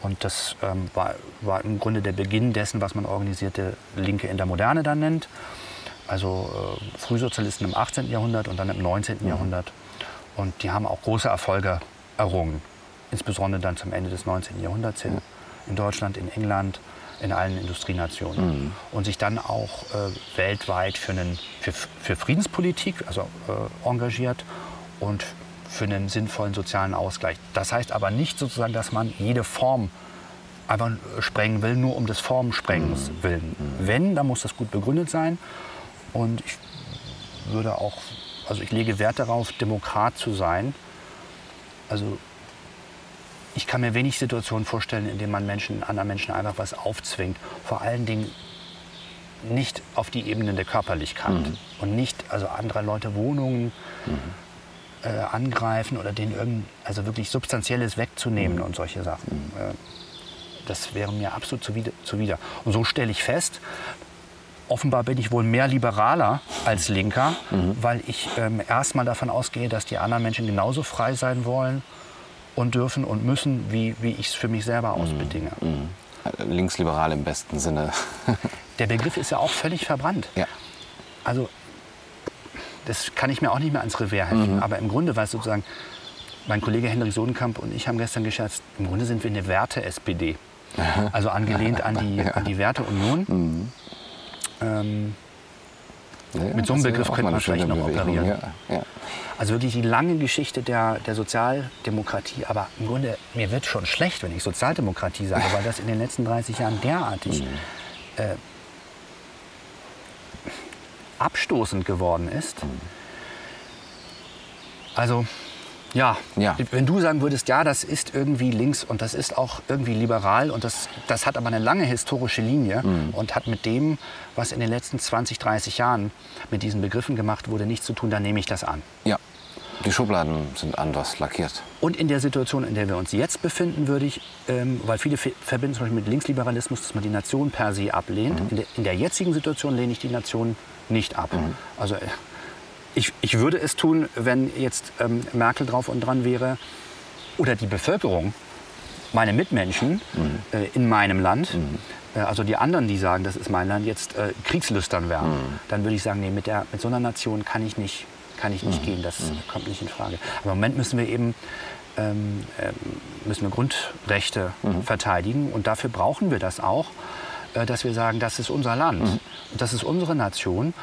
Und das ähm, war, war, im Grunde der Beginn dessen, was man organisierte Linke in der Moderne dann nennt. Also äh, Frühsozialisten im 18. Jahrhundert und dann im 19. Mhm. Jahrhundert. Und die haben auch große Erfolge errungen. Insbesondere dann zum Ende des 19. Jahrhunderts hin. In Deutschland, in England, in allen Industrienationen. Mhm. Und sich dann auch äh, weltweit für, einen, für, für Friedenspolitik also, äh, engagiert und für einen sinnvollen sozialen Ausgleich. Das heißt aber nicht sozusagen, dass man jede Form einfach sprengen will, nur um des Formsprengens mhm. willen. Mhm. Wenn, dann muss das gut begründet sein. Und ich würde auch, also ich lege Wert darauf, Demokrat zu sein. Also ich kann mir wenig Situationen vorstellen, in denen man Menschen, anderen Menschen einfach was aufzwingt. Vor allen Dingen nicht auf die Ebene der Körperlichkeit mhm. und nicht also andere Leute Wohnungen mhm. äh, angreifen oder denen irgend, also wirklich Substanzielles wegzunehmen mhm. und solche Sachen. Mhm. Äh, das wäre mir absolut zuwider, zuwider. Und so stelle ich fest, offenbar bin ich wohl mehr liberaler als Linker, mhm. weil ich ähm, erstmal davon ausgehe, dass die anderen Menschen genauso frei sein wollen und dürfen und müssen, wie, wie ich es für mich selber mhm. ausbedinge. Mhm. Linksliberal im besten Sinne. Der Begriff ist ja auch völlig verbrannt. Ja. Also, das kann ich mir auch nicht mehr ans Revers helfen. Mhm. Aber im Grunde war es sozusagen, mein Kollege Henrik Sodenkamp und ich haben gestern gescherzt, im Grunde sind wir eine Werte-SPD. Also angelehnt an die, an die Werteunion. Mhm. Ähm, ja, mit so einem Begriff könnte man vielleicht noch Bewegung. operieren. Ja, ja. Also wirklich die lange Geschichte der, der Sozialdemokratie. Aber im Grunde, mir wird schon schlecht, wenn ich Sozialdemokratie sage, weil das in den letzten 30 Jahren derartig mhm. äh, abstoßend geworden ist. Mhm. Also ja. ja. Wenn du sagen würdest, ja, das ist irgendwie links und das ist auch irgendwie liberal und das, das hat aber eine lange historische Linie mhm. und hat mit dem, was in den letzten 20, 30 Jahren mit diesen Begriffen gemacht wurde, nichts zu tun, dann nehme ich das an. Ja. Die Schubladen sind anders lackiert. Und in der Situation, in der wir uns jetzt befinden, würde ich, ähm, weil viele verbinden zum Beispiel mit Linksliberalismus, dass man die Nation per se ablehnt. Mhm. In, der, in, der, jetzigen Situation lehne ich die Nation nicht ab. Mhm. Also äh, ich, ich würde es tun, wenn jetzt ähm, Merkel drauf und dran wäre oder die Bevölkerung, meine Mitmenschen mhm. äh, in meinem Land, mhm. äh, also die anderen, die sagen, das ist mein Land, jetzt äh, kriegslüstern wären, mhm. dann würde ich sagen, nee, mit, der, mit so einer Nation kann ich nicht, kann ich nicht mhm. gehen, das mhm. kommt nicht in Frage. Aber im Moment müssen wir eben ähm, ähm müssen wir Grundrechte mhm. verteidigen und dafür brauchen wir das auch, äh, dass wir sagen, das ist unser Land, das ist unsere Nation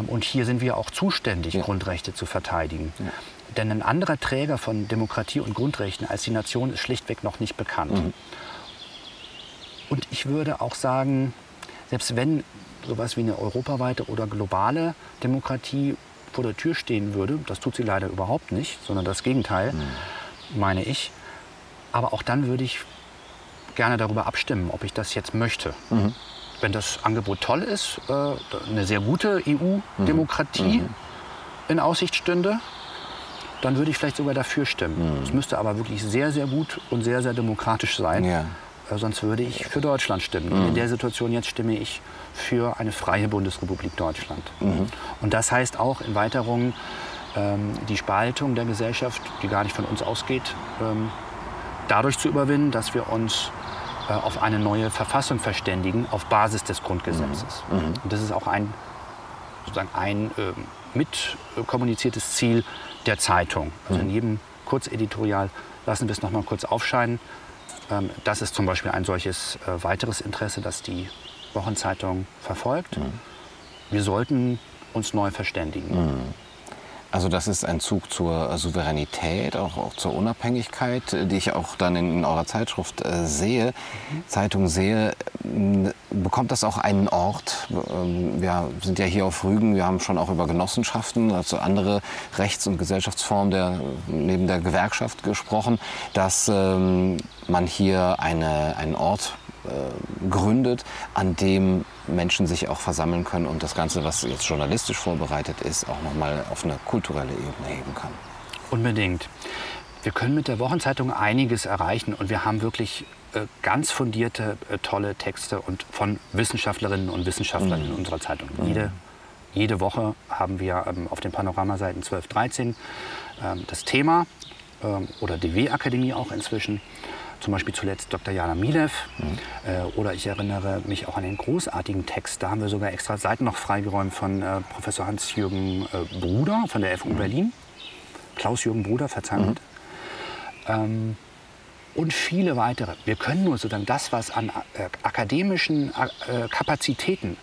und hier sind wir auch zuständig, ja. Grundrechte zu verteidigen. Ja. Denn ein anderer Träger von Demokratie und Grundrechten als die Nation ist schlichtweg noch nicht bekannt. Mhm. Und ich würde auch sagen, selbst wenn sowas wie eine europaweite oder globale Demokratie vor der Tür stehen würde, das tut sie leider überhaupt nicht, sondern das Gegenteil, mhm. meine ich. Aber auch dann würde ich gerne darüber abstimmen, ob ich das jetzt möchte. Mhm wenn das Angebot toll ist, äh, eine sehr gute EU-Demokratie mhm. in Aussicht stünde, dann würde ich vielleicht sogar dafür stimmen. Mhm. Es müsste aber wirklich sehr, sehr gut und sehr, sehr demokratisch sein. Ja. Äh, sonst würde ich für Deutschland stimmen. Mhm. In der Situation jetzt stimme ich für eine freie Bundesrepublik Deutschland. Mhm. Und das heißt auch in Weiterung ähm, die Spaltung der Gesellschaft, die gar nicht von uns ausgeht, ähm, dadurch zu überwinden, dass wir uns auf eine neue Verfassung verständigen auf Basis des Grundgesetzes. Mhm. mhm. Und das ist auch ein, sozusagen ein äh, mit kommuniziertes Ziel der Zeitung. Also mhm. in jedem Kurzeditorial lassen wir es noch mal kurz aufscheinen. Ähm, das ist zum Beispiel ein solches äh, weiteres Interesse, das die Wochenzeitung verfolgt. Mhm. Wir sollten uns neu verständigen. Also das ist ein Zug zur Souveränität, auch, auch zur Unabhängigkeit, die ich auch dann in, in eurer Zeitschrift äh, sehe. Zeitung sehe. Bekommt das auch einen Ort? Ähm, wir sind ja hier auf Rügen, wir haben schon auch über Genossenschaften, also andere Rechts- und Gesellschaftsformen der, neben der Gewerkschaft gesprochen, dass ähm, man hier eine, einen Ort äh, gründet, an dem Menschen sich auch versammeln können und das Ganze, was jetzt journalistisch vorbereitet ist, auch nochmal auf eine kulturelle Ebene heben kann. Unbedingt. Wir können mit der Wochenzeitung einiges erreichen und wir haben wirklich äh, ganz fundierte, äh, tolle Texte und von Wissenschaftlerinnen und Wissenschaftlern mhm. in unserer Zeitung. Mhm. Jede, jede Woche haben wir ähm, auf den Panoramaseiten 12, 13 ähm, das Thema ähm, oder DW-Akademie auch inzwischen zum Beispiel zuletzt Dr. Jana Milev. Mhm. Äh, oder ich erinnere mich auch an den großartigen Text, da haben wir sogar extra Seiten noch freigeräumt von äh, Professor Hans-Jürgen äh, Bruder von der FU mhm. Berlin. Klaus-Jürgen Bruder, verzeiht. Mhm. Ähm, und viele weitere. Wir können nur sozusagen das, was an äh, akademischen äh, Kapazitäten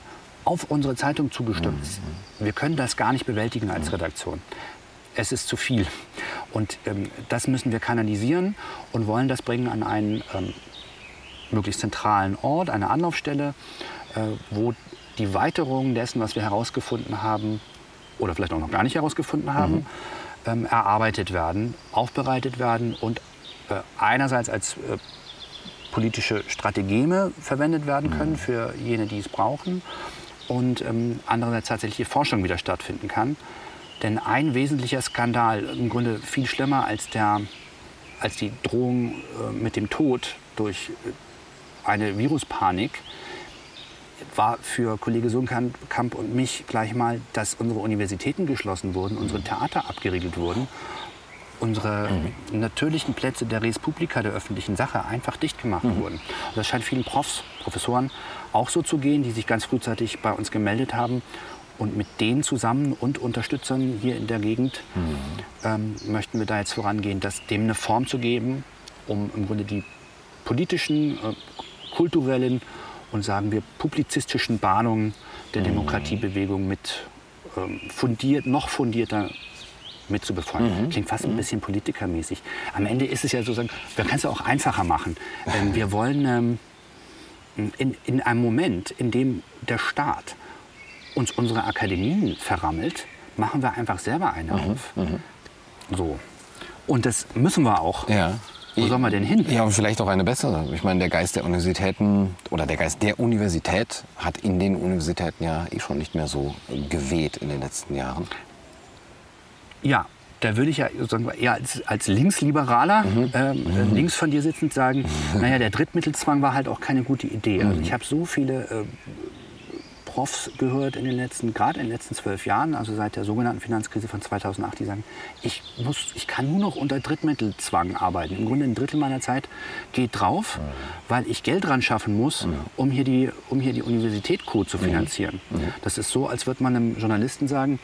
auf unsere Zeitung zugestimmt ist, mhm. wir können das gar nicht bewältigen als mhm. Redaktion es ist zu viel. Und ähm, das müssen wir kanalisieren und wollen das bringen an einen ähm, möglichst zentralen Ort, eine Anlaufstelle, äh, wo die Weiterung dessen, was wir herausgefunden haben oder vielleicht auch noch gar nicht herausgefunden haben, mhm. ähm, erarbeitet werden, aufbereitet werden und äh, einerseits als äh, politische Strategeme verwendet werden können für jene, die es brauchen und ähm, andererseits tatsächlich Forschung wieder stattfinden kann. Denn ein wesentlicher Skandal, im Grunde viel schlimmer als, der, als die Drohung äh, mit dem Tod durch äh, eine Viruspanik, war für Kollege Sunkamp und mich gleich mal, dass unsere Universitäten geschlossen wurden, unsere Theater abgeriegelt wurden, unsere mhm. natürlichen Plätze der Res Publica, der öffentlichen Sache, einfach dicht gemacht mhm. wurden. Und das scheint vielen Profs, Professoren auch so zu gehen, die sich ganz frühzeitig bei uns gemeldet haben. Und mit denen zusammen und Unterstützern hier in der Gegend mhm. ähm, möchten wir da jetzt vorangehen, das dem eine Form zu geben, um im Grunde die politischen, äh, kulturellen und sagen wir publizistischen Bahnungen der mhm. Demokratiebewegung mit ähm, fundiert, noch fundierter mit zu befeuern. Mhm. Klingt fast ein mhm. bisschen politikermäßig. Am Ende ist es ja so, wir können es auch einfacher machen. Ähm, wir wollen ähm, in, in einem Moment, in dem der Staat uns unsere Akademien verrammelt, machen wir einfach selber eine mhm. auf. Mhm. So. Und das müssen wir auch. Ja. Wo sollen wir denn hin? Ja, und vielleicht auch eine bessere. Ich meine, der Geist der Universitäten oder der Geist der Universität hat in den Universitäten ja eh schon nicht mehr so geweht in den letzten Jahren. Ja, da würde ich ja eher als, als Linksliberaler mhm. Ähm, mhm. links von dir sitzend sagen, naja, der Drittmittelzwang war halt auch keine gute Idee. Also mhm. ich habe so viele äh, Profs gehört in den letzten, gerade in den letzten zwölf Jahren, also seit der sogenannten Finanzkrise von 2008, die sagen, ich, muss, ich kann nur noch unter Drittmittelzwang arbeiten. Im Grunde ein Drittel meiner Zeit geht drauf, mhm. weil ich Geld ran schaffen muss, mhm. um hier die, um hier die Universität Co. zu finanzieren. Das ist so, als würde man einem Journalisten sagen,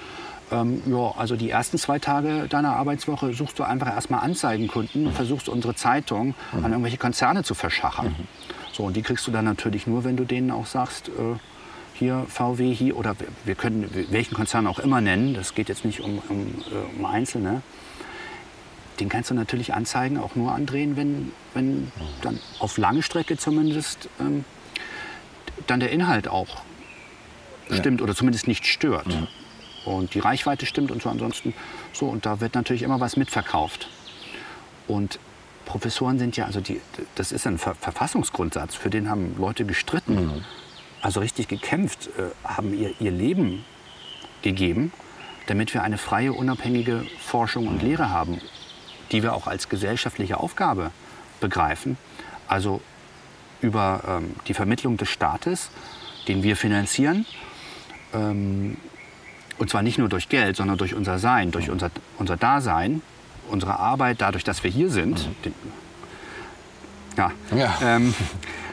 ähm, ja, also die ersten zwei Tage deiner Arbeitswoche suchst du einfach erstmal Anzeigenkunden, mhm. versuchst unsere Zeitung mhm. an irgendwelche Konzerne zu verschachern. Mhm. So, und die kriegst du dann natürlich nur, wenn du denen auch sagst, äh, hier VW hier oder wir können welchen Konzern auch immer nennen, das geht jetzt nicht um, um, äh, um Einzelne, den kannst du natürlich Anzeigen auch nur andrehen, wenn, wenn dann auf lange Strecke zumindest ähm, dann der Inhalt auch stimmt ja. oder zumindest nicht stört. Mhm und die Reichweite stimmt und so ansonsten so und da wird natürlich immer was mitverkauft. Und Professoren sind ja, also die, das ist ein Ver Verfassungsgrundsatz, für den haben Leute gestritten, mhm. Also richtig gekämpft, äh, haben ihr, ihr Leben gegeben, damit wir eine freie, unabhängige Forschung und Lehre haben, die wir auch als gesellschaftliche Aufgabe begreifen. Also über ähm, die Vermittlung des Staates, den wir finanzieren, ähm, und zwar nicht nur durch Geld, sondern durch unser Sein, durch unser, unser Dasein, unsere Arbeit, dadurch, dass wir hier sind. Mhm. Den, ja. ja. Ähm, äh,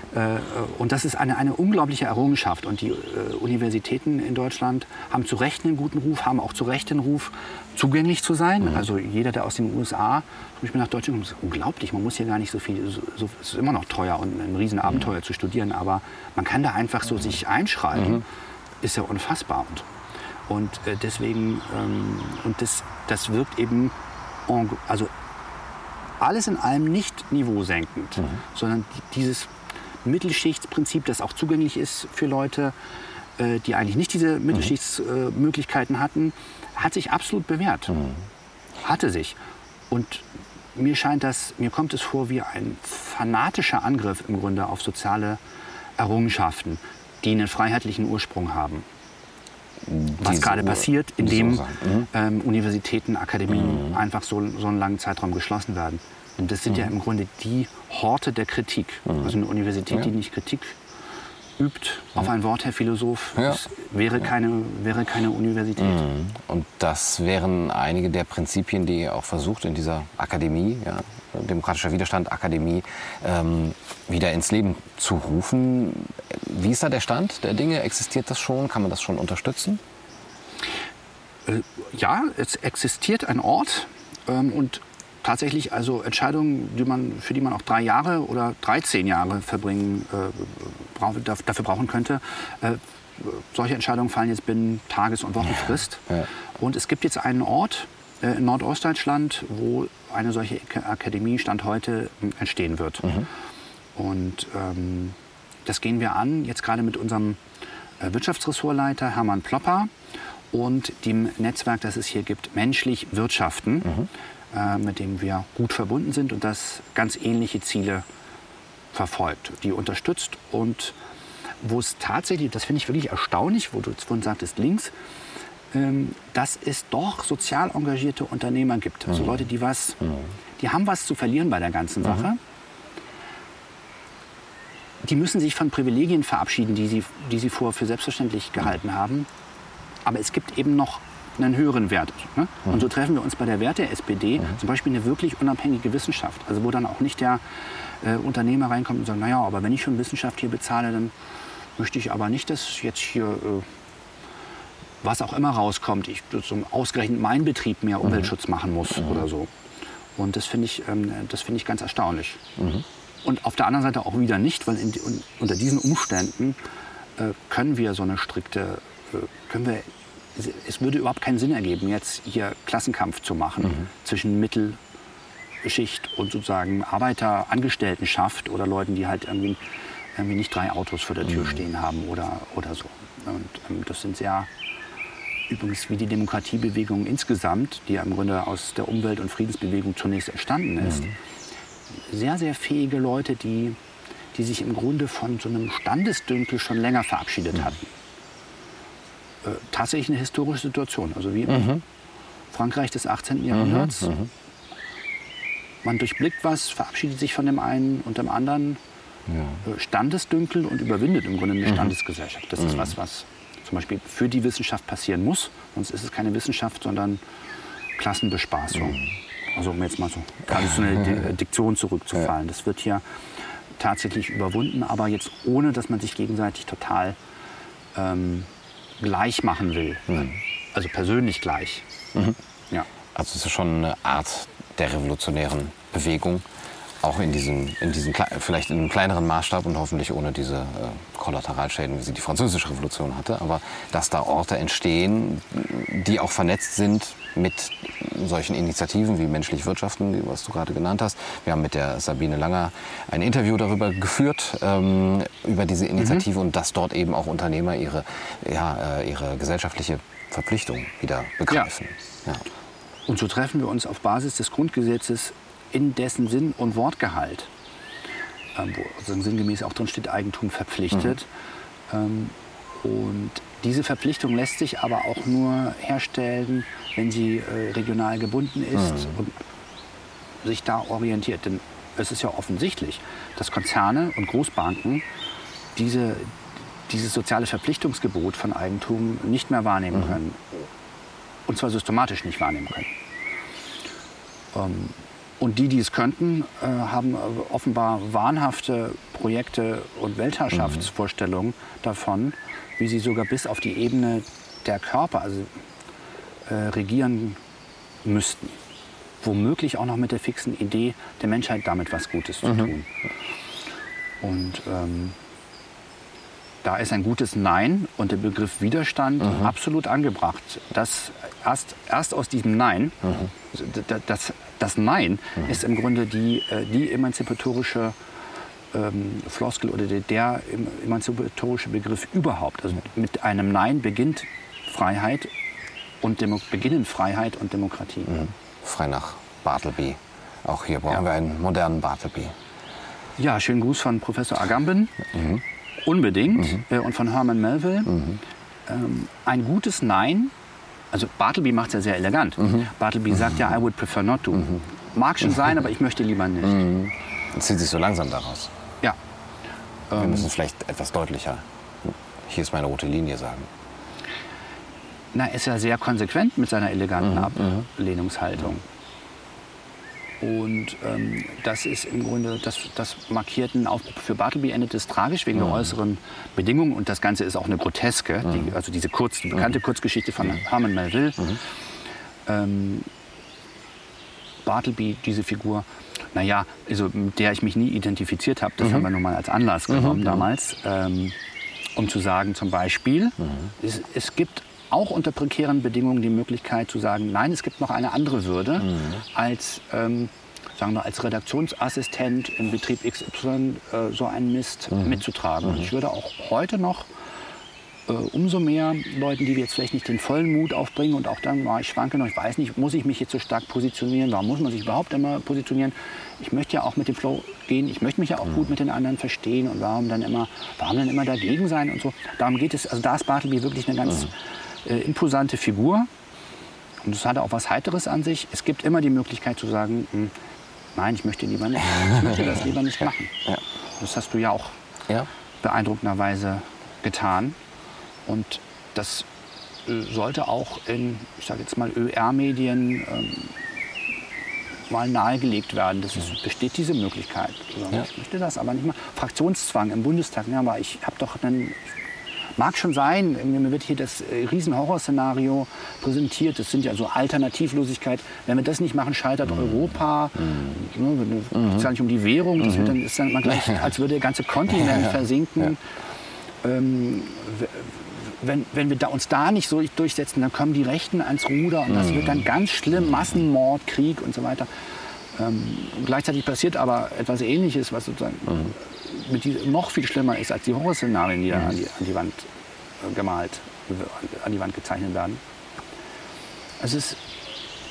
und das ist eine, eine unglaubliche Errungenschaft. Und die äh, Universitäten in Deutschland haben zu Recht einen guten Ruf, haben auch zu Recht den Ruf, zugänglich zu sein. Mhm. Also jeder, der aus den USA zum Beispiel nach Deutschland kommt, ist unglaublich. Man muss hier gar nicht so viel, so, so, es ist immer noch teuer und ein Riesenabenteuer mhm. zu studieren, aber man kann da einfach so mhm. sich einschreiben. Mhm. Ist ja unfassbar. Und und äh, deswegen, ähm, und das, das wirkt eben, en, also alles in allem nicht niveausenkend, mhm. sondern dieses Mittelschichtsprinzip, das auch zugänglich ist für Leute, äh, die eigentlich nicht diese mhm. Mittelschichtsmöglichkeiten äh, hatten, hat sich absolut bewährt. Mhm. Hatte sich. Und mir scheint das, mir kommt es vor wie ein fanatischer Angriff im Grunde auf soziale Errungenschaften, die einen freiheitlichen Ursprung haben was gerade passiert, indem so mhm. ähm, Universitäten, Akademien mhm. einfach so, so einen langen Zeitraum geschlossen werden. Und das sind mhm. ja im Grunde die Horte der Kritik. Mhm. Also eine Universität, ja. die nicht Kritik übt, auf ein Wort, Herr Philosoph, ja. wäre, keine, wäre keine Universität. Mhm. Und das wären einige der Prinzipien, die ihr auch versucht in dieser Akademie, ja, Demokratischer Widerstand, Akademie, ähm, wieder ins Leben zu rufen. Wie ist da der Stand der Dinge? Existiert das schon? Kann man das schon unterstützen? Äh, ja, es existiert ein Ort ähm, und tatsächlich also Entscheidungen, die man, für die man auch drei Jahre oder 13 Jahre verbringen, äh, dafür brauchen könnte. Äh, solche Entscheidungen fallen jetzt binnen Tages- und Wochenfrist. Ja, ja. Und es gibt jetzt einen Ort äh, in Nordostdeutschland, wo eine solche Akademie Stand heute ähm, entstehen wird. Mhm. Und ähm, das gehen wir an, jetzt gerade mit unserem äh, Wirtschaftsressortleiter Hermann Plopper und dem Netzwerk, das es hier gibt, Menschlich Wirtschaften. Mhm. Äh, mit dem wir gut verbunden sind und das ganz ähnliche Ziele verfolgt, die unterstützt und wo es tatsächlich, das finde ich wirklich erstaunlich, wo du vorhin sagtest, links, ähm, dass es doch sozial engagierte Unternehmer gibt. Also mhm. Leute, die was, mhm. die haben was zu verlieren bei der ganzen Sache. Mhm. Die müssen sich von Privilegien verabschieden, die sie, die sie vorher für selbstverständlich gehalten haben. Aber es gibt eben noch einen höheren Wert. Ne? Und so treffen wir uns bei der Wert der SPD mhm. zum Beispiel eine wirklich unabhängige Wissenschaft. Also wo dann auch nicht der äh, Unternehmer reinkommt und sagt, naja, aber wenn ich schon Wissenschaft hier bezahle, dann möchte ich aber nicht, dass jetzt hier äh, was auch immer rauskommt, ich so ausgerechnet mein Betrieb mehr mhm. Umweltschutz machen muss mhm. oder so. Und das finde ich, ähm, find ich ganz erstaunlich. Mhm. Und auf der anderen Seite auch wieder nicht, weil in, unter diesen Umständen äh, können wir so eine strikte, äh, können wir, es würde überhaupt keinen Sinn ergeben, jetzt hier Klassenkampf zu machen mhm. zwischen Mittelschicht und sozusagen Arbeiter, Angestelltenschaft oder Leuten, die halt irgendwie, irgendwie nicht drei Autos vor der Tür mhm. stehen haben oder, oder so. Und ähm, das sind sehr, übrigens wie die Demokratiebewegung insgesamt, die ja im Grunde aus der Umwelt- und Friedensbewegung zunächst entstanden ist, mhm. sehr, sehr fähige Leute, die, die sich im Grunde von so einem Standesdünkel schon länger verabschiedet mhm. hatten. Äh, tatsächlich eine historische Situation, also wie mhm. Frankreich des 18. Jahrhunderts. Mhm. Mhm. Man durchblickt was, verabschiedet sich von dem einen und dem anderen. Ja. Äh, Standesdünkel und überwindet im Grunde eine mhm. Standesgesellschaft. Das ist was, was zum Beispiel für die Wissenschaft passieren muss. Sonst ist es keine Wissenschaft, sondern Klassenbespaßung. Mhm. Also um jetzt mal so traditionelle Diktion zurückzufallen. Das wird hier tatsächlich überwunden, aber jetzt ohne, dass man sich gegenseitig total ähm, gleich machen will. Mhm. Also persönlich gleich. Mhm. Ja. Also es ist schon eine Art der revolutionären Bewegung, auch in diesem, in diesem vielleicht in einem kleineren Maßstab und hoffentlich ohne diese äh, Kollateralschäden, wie sie die Französische Revolution hatte, aber dass da Orte entstehen, die auch vernetzt sind mit solchen Initiativen wie menschlich wirtschaften, was du gerade genannt hast. Wir haben mit der Sabine Langer ein Interview darüber geführt, ähm, über diese Initiative mhm. und dass dort eben auch Unternehmer ihre, ja, äh, ihre gesellschaftliche Verpflichtung wieder begreifen. Ja. Ja. Und so treffen wir uns auf Basis des Grundgesetzes in dessen Sinn und Wortgehalt, ähm, wo also sinngemäß auch drin steht, Eigentum verpflichtet. Mhm. Ähm, und diese Verpflichtung lässt sich aber auch nur herstellen, wenn sie äh, regional gebunden ist mhm. und sich da orientiert. Denn es ist ja offensichtlich, dass Konzerne und Großbanken diese, dieses soziale Verpflichtungsgebot von Eigentum nicht mehr wahrnehmen mhm. können. Und zwar systematisch nicht wahrnehmen können. Ähm, und die, die es könnten, äh, haben äh, offenbar wahnhafte Projekte und Weltherrschaftsvorstellungen mhm. davon, wie sie sogar bis auf die Ebene der Körper also, äh, regieren müssten. Womöglich auch noch mit der fixen Idee, der Menschheit damit was Gutes zu mhm. tun. Und ähm, da ist ein gutes Nein und der Begriff Widerstand mhm. absolut angebracht. Das erst, erst aus diesem Nein, mhm. das, das Nein mhm. ist im Grunde die, äh, die emanzipatorische ähm, Floskel oder der, der emanzipatorische Begriff überhaupt. Also mit einem Nein beginnt Freiheit und Demo beginnen Freiheit und Demokratie. Mhm. Frei nach Bartleby. Auch hier brauchen ja. wir einen modernen Bartleby. Ja, schönen Gruß von Professor Agamben. Mhm. Unbedingt. Mhm. Äh, und von Herman Melville. Mhm. Ähm, ein gutes Nein. Also Bartleby macht es ja sehr elegant. Mhm. Bartleby sagt ja, I would prefer not to. Mhm. Mag schon sein, aber ich möchte lieber nicht. Mhm. zieht sich so langsam daraus. Wir ähm, müssen vielleicht etwas deutlicher. Hier ist meine rote Linie sagen. Na, ist ja sehr konsequent mit seiner eleganten mhm. Ablehnungshaltung. Und ähm, das ist im Grunde, das, das markiert einen Aufbruch. Für Bartleby endet es tragisch wegen mhm. der äußeren Bedingungen. Und das Ganze ist auch eine Groteske. Mhm. Die, also diese Kurz, die bekannte mhm. Kurzgeschichte von Herman Melville. Mhm. Ähm, Bartleby, diese Figur, naja, also mit der ich mich nie identifiziert habe, das mhm. haben wir nun mal als Anlass genommen mhm. damals, ähm, um zu sagen zum Beispiel, es, es gibt auch unter prekären Bedingungen die Möglichkeit zu sagen, nein, es gibt noch eine andere Würde mhm. als, ähm, sagen wir, als Redaktionsassistent im Betrieb XY äh, so einen Mist mhm. mitzutragen. Mhm. Ich würde auch heute noch äh, umso mehr Leuten, die jetzt vielleicht nicht den vollen Mut aufbringen und auch dann, oh, ich schwanke noch, ich weiß nicht, muss ich mich jetzt so stark positionieren? Warum muss man sich überhaupt immer positionieren? Ich möchte ja auch mit dem Flow gehen, ich möchte mich ja auch mhm. gut mit den anderen verstehen und warum dann immer, warum dann immer dagegen sein und so. Darum geht es, also da ist Bartleby wirklich eine ganz mhm. äh, imposante Figur. Und es hat auch was Heiteres an sich. Es gibt immer die Möglichkeit zu sagen, mh, hm, nein, ich möchte lieber nicht, ich möchte das lieber nicht machen. Ja. Das hast du ja auch ja. beeindruckenderweise getan. Und das äh, sollte auch in, ich sage jetzt mal, ÖR-Medien ähm, mal nahegelegt werden. Das ist, besteht diese Möglichkeit. Ja. Ich möchte das aber nicht mal. Fraktionszwang im Bundestag. Ja, aber ich habe doch einen. Mag schon sein, mir wird hier das äh, Riesenhorrorszenario präsentiert. Das sind ja so Alternativlosigkeit. Wenn wir das nicht machen, scheitert mhm. Europa. Mhm. Es geht ja nicht um die Währung. Das mhm. dann, ist dann gleich, als würde der ganze Kontinent versinken. Ähm, wenn, wenn wir da uns da nicht so durchsetzen, dann kommen die Rechten ans Ruder und das mhm. wird dann ganz schlimm, Massenmord, Krieg und so weiter. Ähm, gleichzeitig passiert aber etwas Ähnliches, was sozusagen mhm. mit die, noch viel schlimmer ist als die Horrorszenarien, die da an die, an die Wand äh, gemalt, an die Wand gezeichnet werden. Es ist,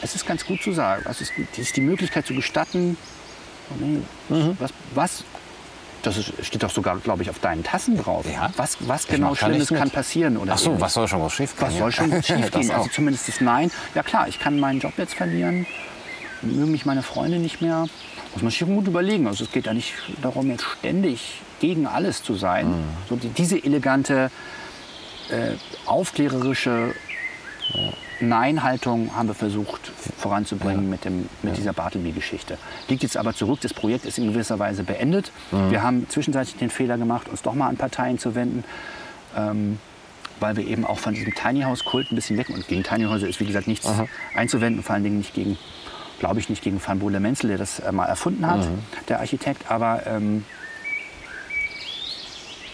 es ist ganz gut zu sagen. Es ist, es ist die Möglichkeit zu gestatten, mhm. was, was das ist, steht doch sogar, glaube ich, auf deinen Tassen drauf. Ja. Was, was genau Schlimmes kann passieren? Oder Ach so, was soll schon was schief gehen? Was soll schon schief gehen? Also zumindest das Nein. Ja klar, ich kann meinen Job jetzt verlieren. Mögen mich meine Freunde nicht mehr. Muss man sich gut überlegen. Also es geht ja nicht darum, jetzt ständig gegen alles zu sein. Mhm. So die, diese elegante, äh, aufklärerische ja. Nein-Haltung haben wir versucht voranzubringen ja. mit, dem, mit ja. dieser Bartleby-Geschichte. Liegt jetzt aber zurück, das Projekt ist in gewisser Weise beendet. Mhm. Wir haben zwischenzeitlich den Fehler gemacht, uns doch mal an Parteien zu wenden. Ähm, weil wir eben auch von diesem Tiny House Kult ein bisschen weg und gegen Tiny Häuser ist wie gesagt nichts Aha. einzuwenden, vor allen Dingen nicht gegen, glaube ich nicht gegen Van Bole Menzel, der das äh, mal erfunden hat, mhm. der Architekt, aber ähm,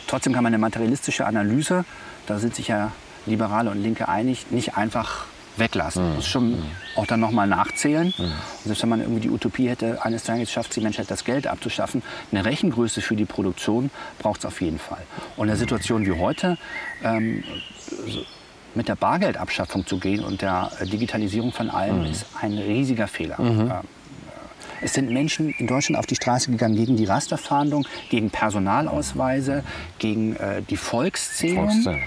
trotzdem kann man eine materialistische Analyse, da sind sich ja Liberale und Linke einig, nicht einfach weglassen. Mhm. Muss schon mhm. auch dann nochmal nachzählen. Mhm. selbst wenn man irgendwie die Utopie hätte, eines Tages schafft die Menschheit das Geld abzuschaffen, eine Rechengröße für die Produktion braucht es auf jeden Fall. Und in der Situation wie heute, ähm, mit der Bargeldabschaffung zu gehen und der Digitalisierung von allem, mhm. ist ein riesiger Fehler. Mhm. Es sind Menschen in Deutschland auf die Straße gegangen gegen die Rasterfahndung, gegen Personalausweise, gegen äh, die Volkszählung. Volkszählung.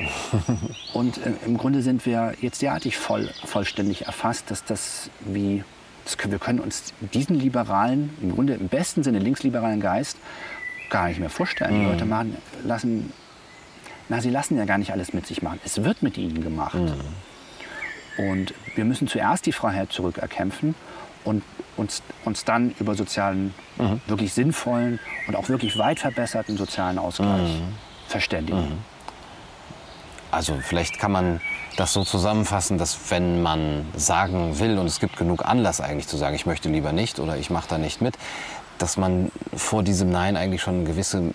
Und äh, im Grunde sind wir jetzt derartig voll, vollständig erfasst, dass das wie das können, wir können uns diesen liberalen, im Grunde im besten Sinne linksliberalen Geist gar nicht mehr vorstellen. Mhm. Die Leute machen, lassen, na, sie lassen ja gar nicht alles mit sich machen. Es wird mit ihnen gemacht. Mhm. Und wir müssen zuerst die Freiheit zurückerkämpfen und uns, uns dann über sozialen, mhm. wirklich sinnvollen und auch wirklich weit verbesserten sozialen Ausgleich mhm. verständigen. Also vielleicht kann man das so zusammenfassen, dass wenn man sagen will und es gibt genug Anlass eigentlich zu sagen, ich möchte lieber nicht oder ich mache da nicht mit, dass man vor diesem Nein eigentlich schon eine gewisse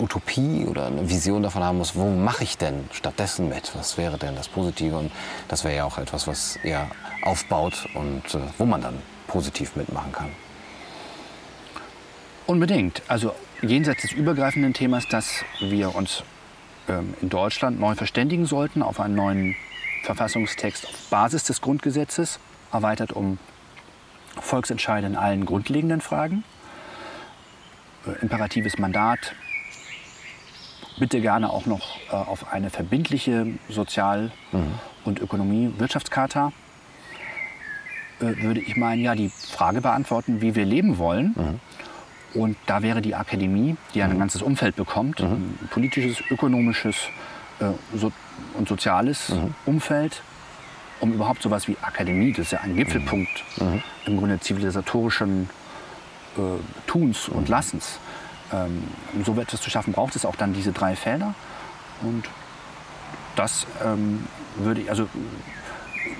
Utopie oder eine Vision davon haben muss, wo mache ich denn stattdessen mit? Was wäre denn das Positive? Und das wäre ja auch etwas, was eher aufbaut und äh, wo man dann positiv mitmachen kann. Unbedingt. Also jenseits des übergreifenden Themas, dass wir uns in Deutschland neu verständigen sollten auf einen neuen Verfassungstext auf Basis des Grundgesetzes, erweitert um Volksentscheide in allen grundlegenden Fragen. Äh, imperatives Mandat, bitte gerne auch noch äh, auf eine verbindliche Sozial- mhm. und Ökonomie-Wirtschaftscharta. Äh, würde ich meinen, ja, die Frage beantworten, wie wir leben wollen. Mhm. Und da wäre die Akademie, die ein mhm. ganzes Umfeld bekommt, mhm. ein politisches, ökonomisches äh, so, und soziales mhm. Umfeld, um überhaupt so etwas wie Akademie, das ist ja ein Gipfelpunkt im Grunde zivilisatorischen äh, Tuns und. Lassens, ähm, um so etwas zu schaffen, braucht es auch dann diese drei Felder. Und das ähm, würde ich, also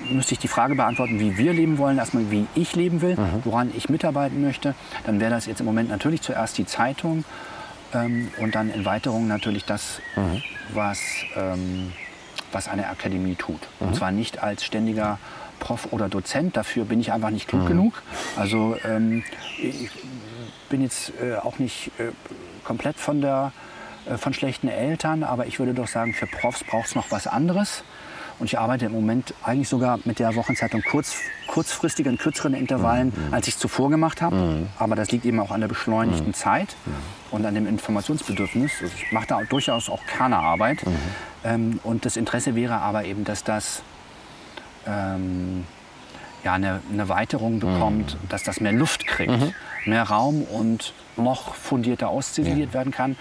müsste ich die Frage beantworten, wie wir leben wollen, erstmal wie ich leben will, mhm. woran ich mitarbeiten möchte. Dann wäre das jetzt im Moment natürlich zuerst die Zeitung ähm, und dann in Weiterung natürlich das, mhm. was, ähm, was eine Akademie tut. Mhm. Und zwar nicht als ständiger Prof oder Dozent, dafür bin ich einfach nicht klug mhm. genug. Also ähm, ich bin jetzt äh, auch nicht äh, komplett von der äh, von schlechten Eltern, aber ich würde doch sagen, für Profs braucht es noch was anderes. Und ich arbeite im Moment eigentlich sogar mit der Wochenzeitung kurz, kurzfristiger, in kürzeren Intervallen, mhm. als ich es zuvor gemacht habe. Mhm. Aber das liegt eben auch an der beschleunigten mhm. Zeit und an dem Informationsbedürfnis. Also ich mache da durchaus auch Kernerarbeit. Mhm. Ähm, und das Interesse wäre aber eben, dass das ähm, ja, eine, eine Weiterung bekommt, mhm. dass das mehr Luft kriegt, mhm. mehr Raum und noch fundierter ausziviliert ja. werden kann,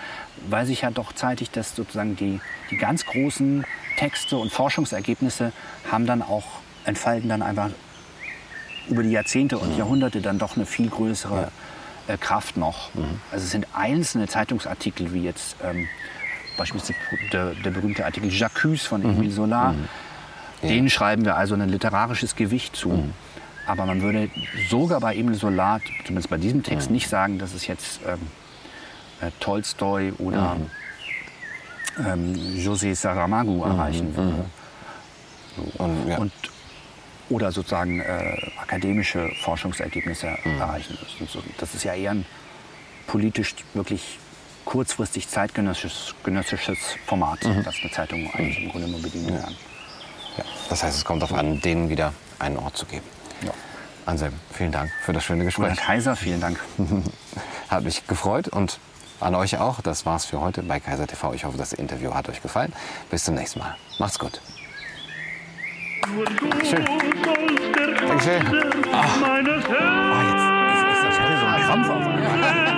weil sich ja doch zeitig, dass sozusagen die, die ganz großen Texte und Forschungsergebnisse haben dann auch, entfalten dann einfach über die Jahrzehnte und mhm. Jahrhunderte dann doch eine viel größere ja. äh, Kraft noch. Mhm. Also es sind einzelne Zeitungsartikel, wie jetzt ähm, beispielsweise der, der, berühmte Artikel J'accuse von Emile mhm. Solar. Mhm. Ja. Denen schreiben wir also ein literarisches Gewicht zu. Mhm. Aber man würde sogar bei Emile Solar, zumindest bei diesem Text, nicht sagen, dass es jetzt ähm, äh, Tolstoi oder mhm ähm, José Saramago mhm, erreichen mhm. würde. So. Und, ja. Und, oder sozusagen äh, akademische Forschungsergebnisse mhm. erreichen. Das ist ja eher ein politisch wirklich kurzfristig zeitgenössisches Format, mhm. das eine Zeitung eigentlich im Grunde nur bedienen kann. Ja. Das heißt, es kommt darauf an, denen wieder einen Ort zu geben. Anselm, vielen Dank für das schöne Gespräch. Herr Kaiser, vielen Dank. Hat mich gefreut und an euch auch. Das war's für heute bei Kaiser TV. Ich hoffe, das Interview hat euch gefallen. Bis zum nächsten Mal. Macht's gut. Dankeschön. Dankeschön. Oh. Oh, jetzt ist, ist das so ein Krampf auf einmal.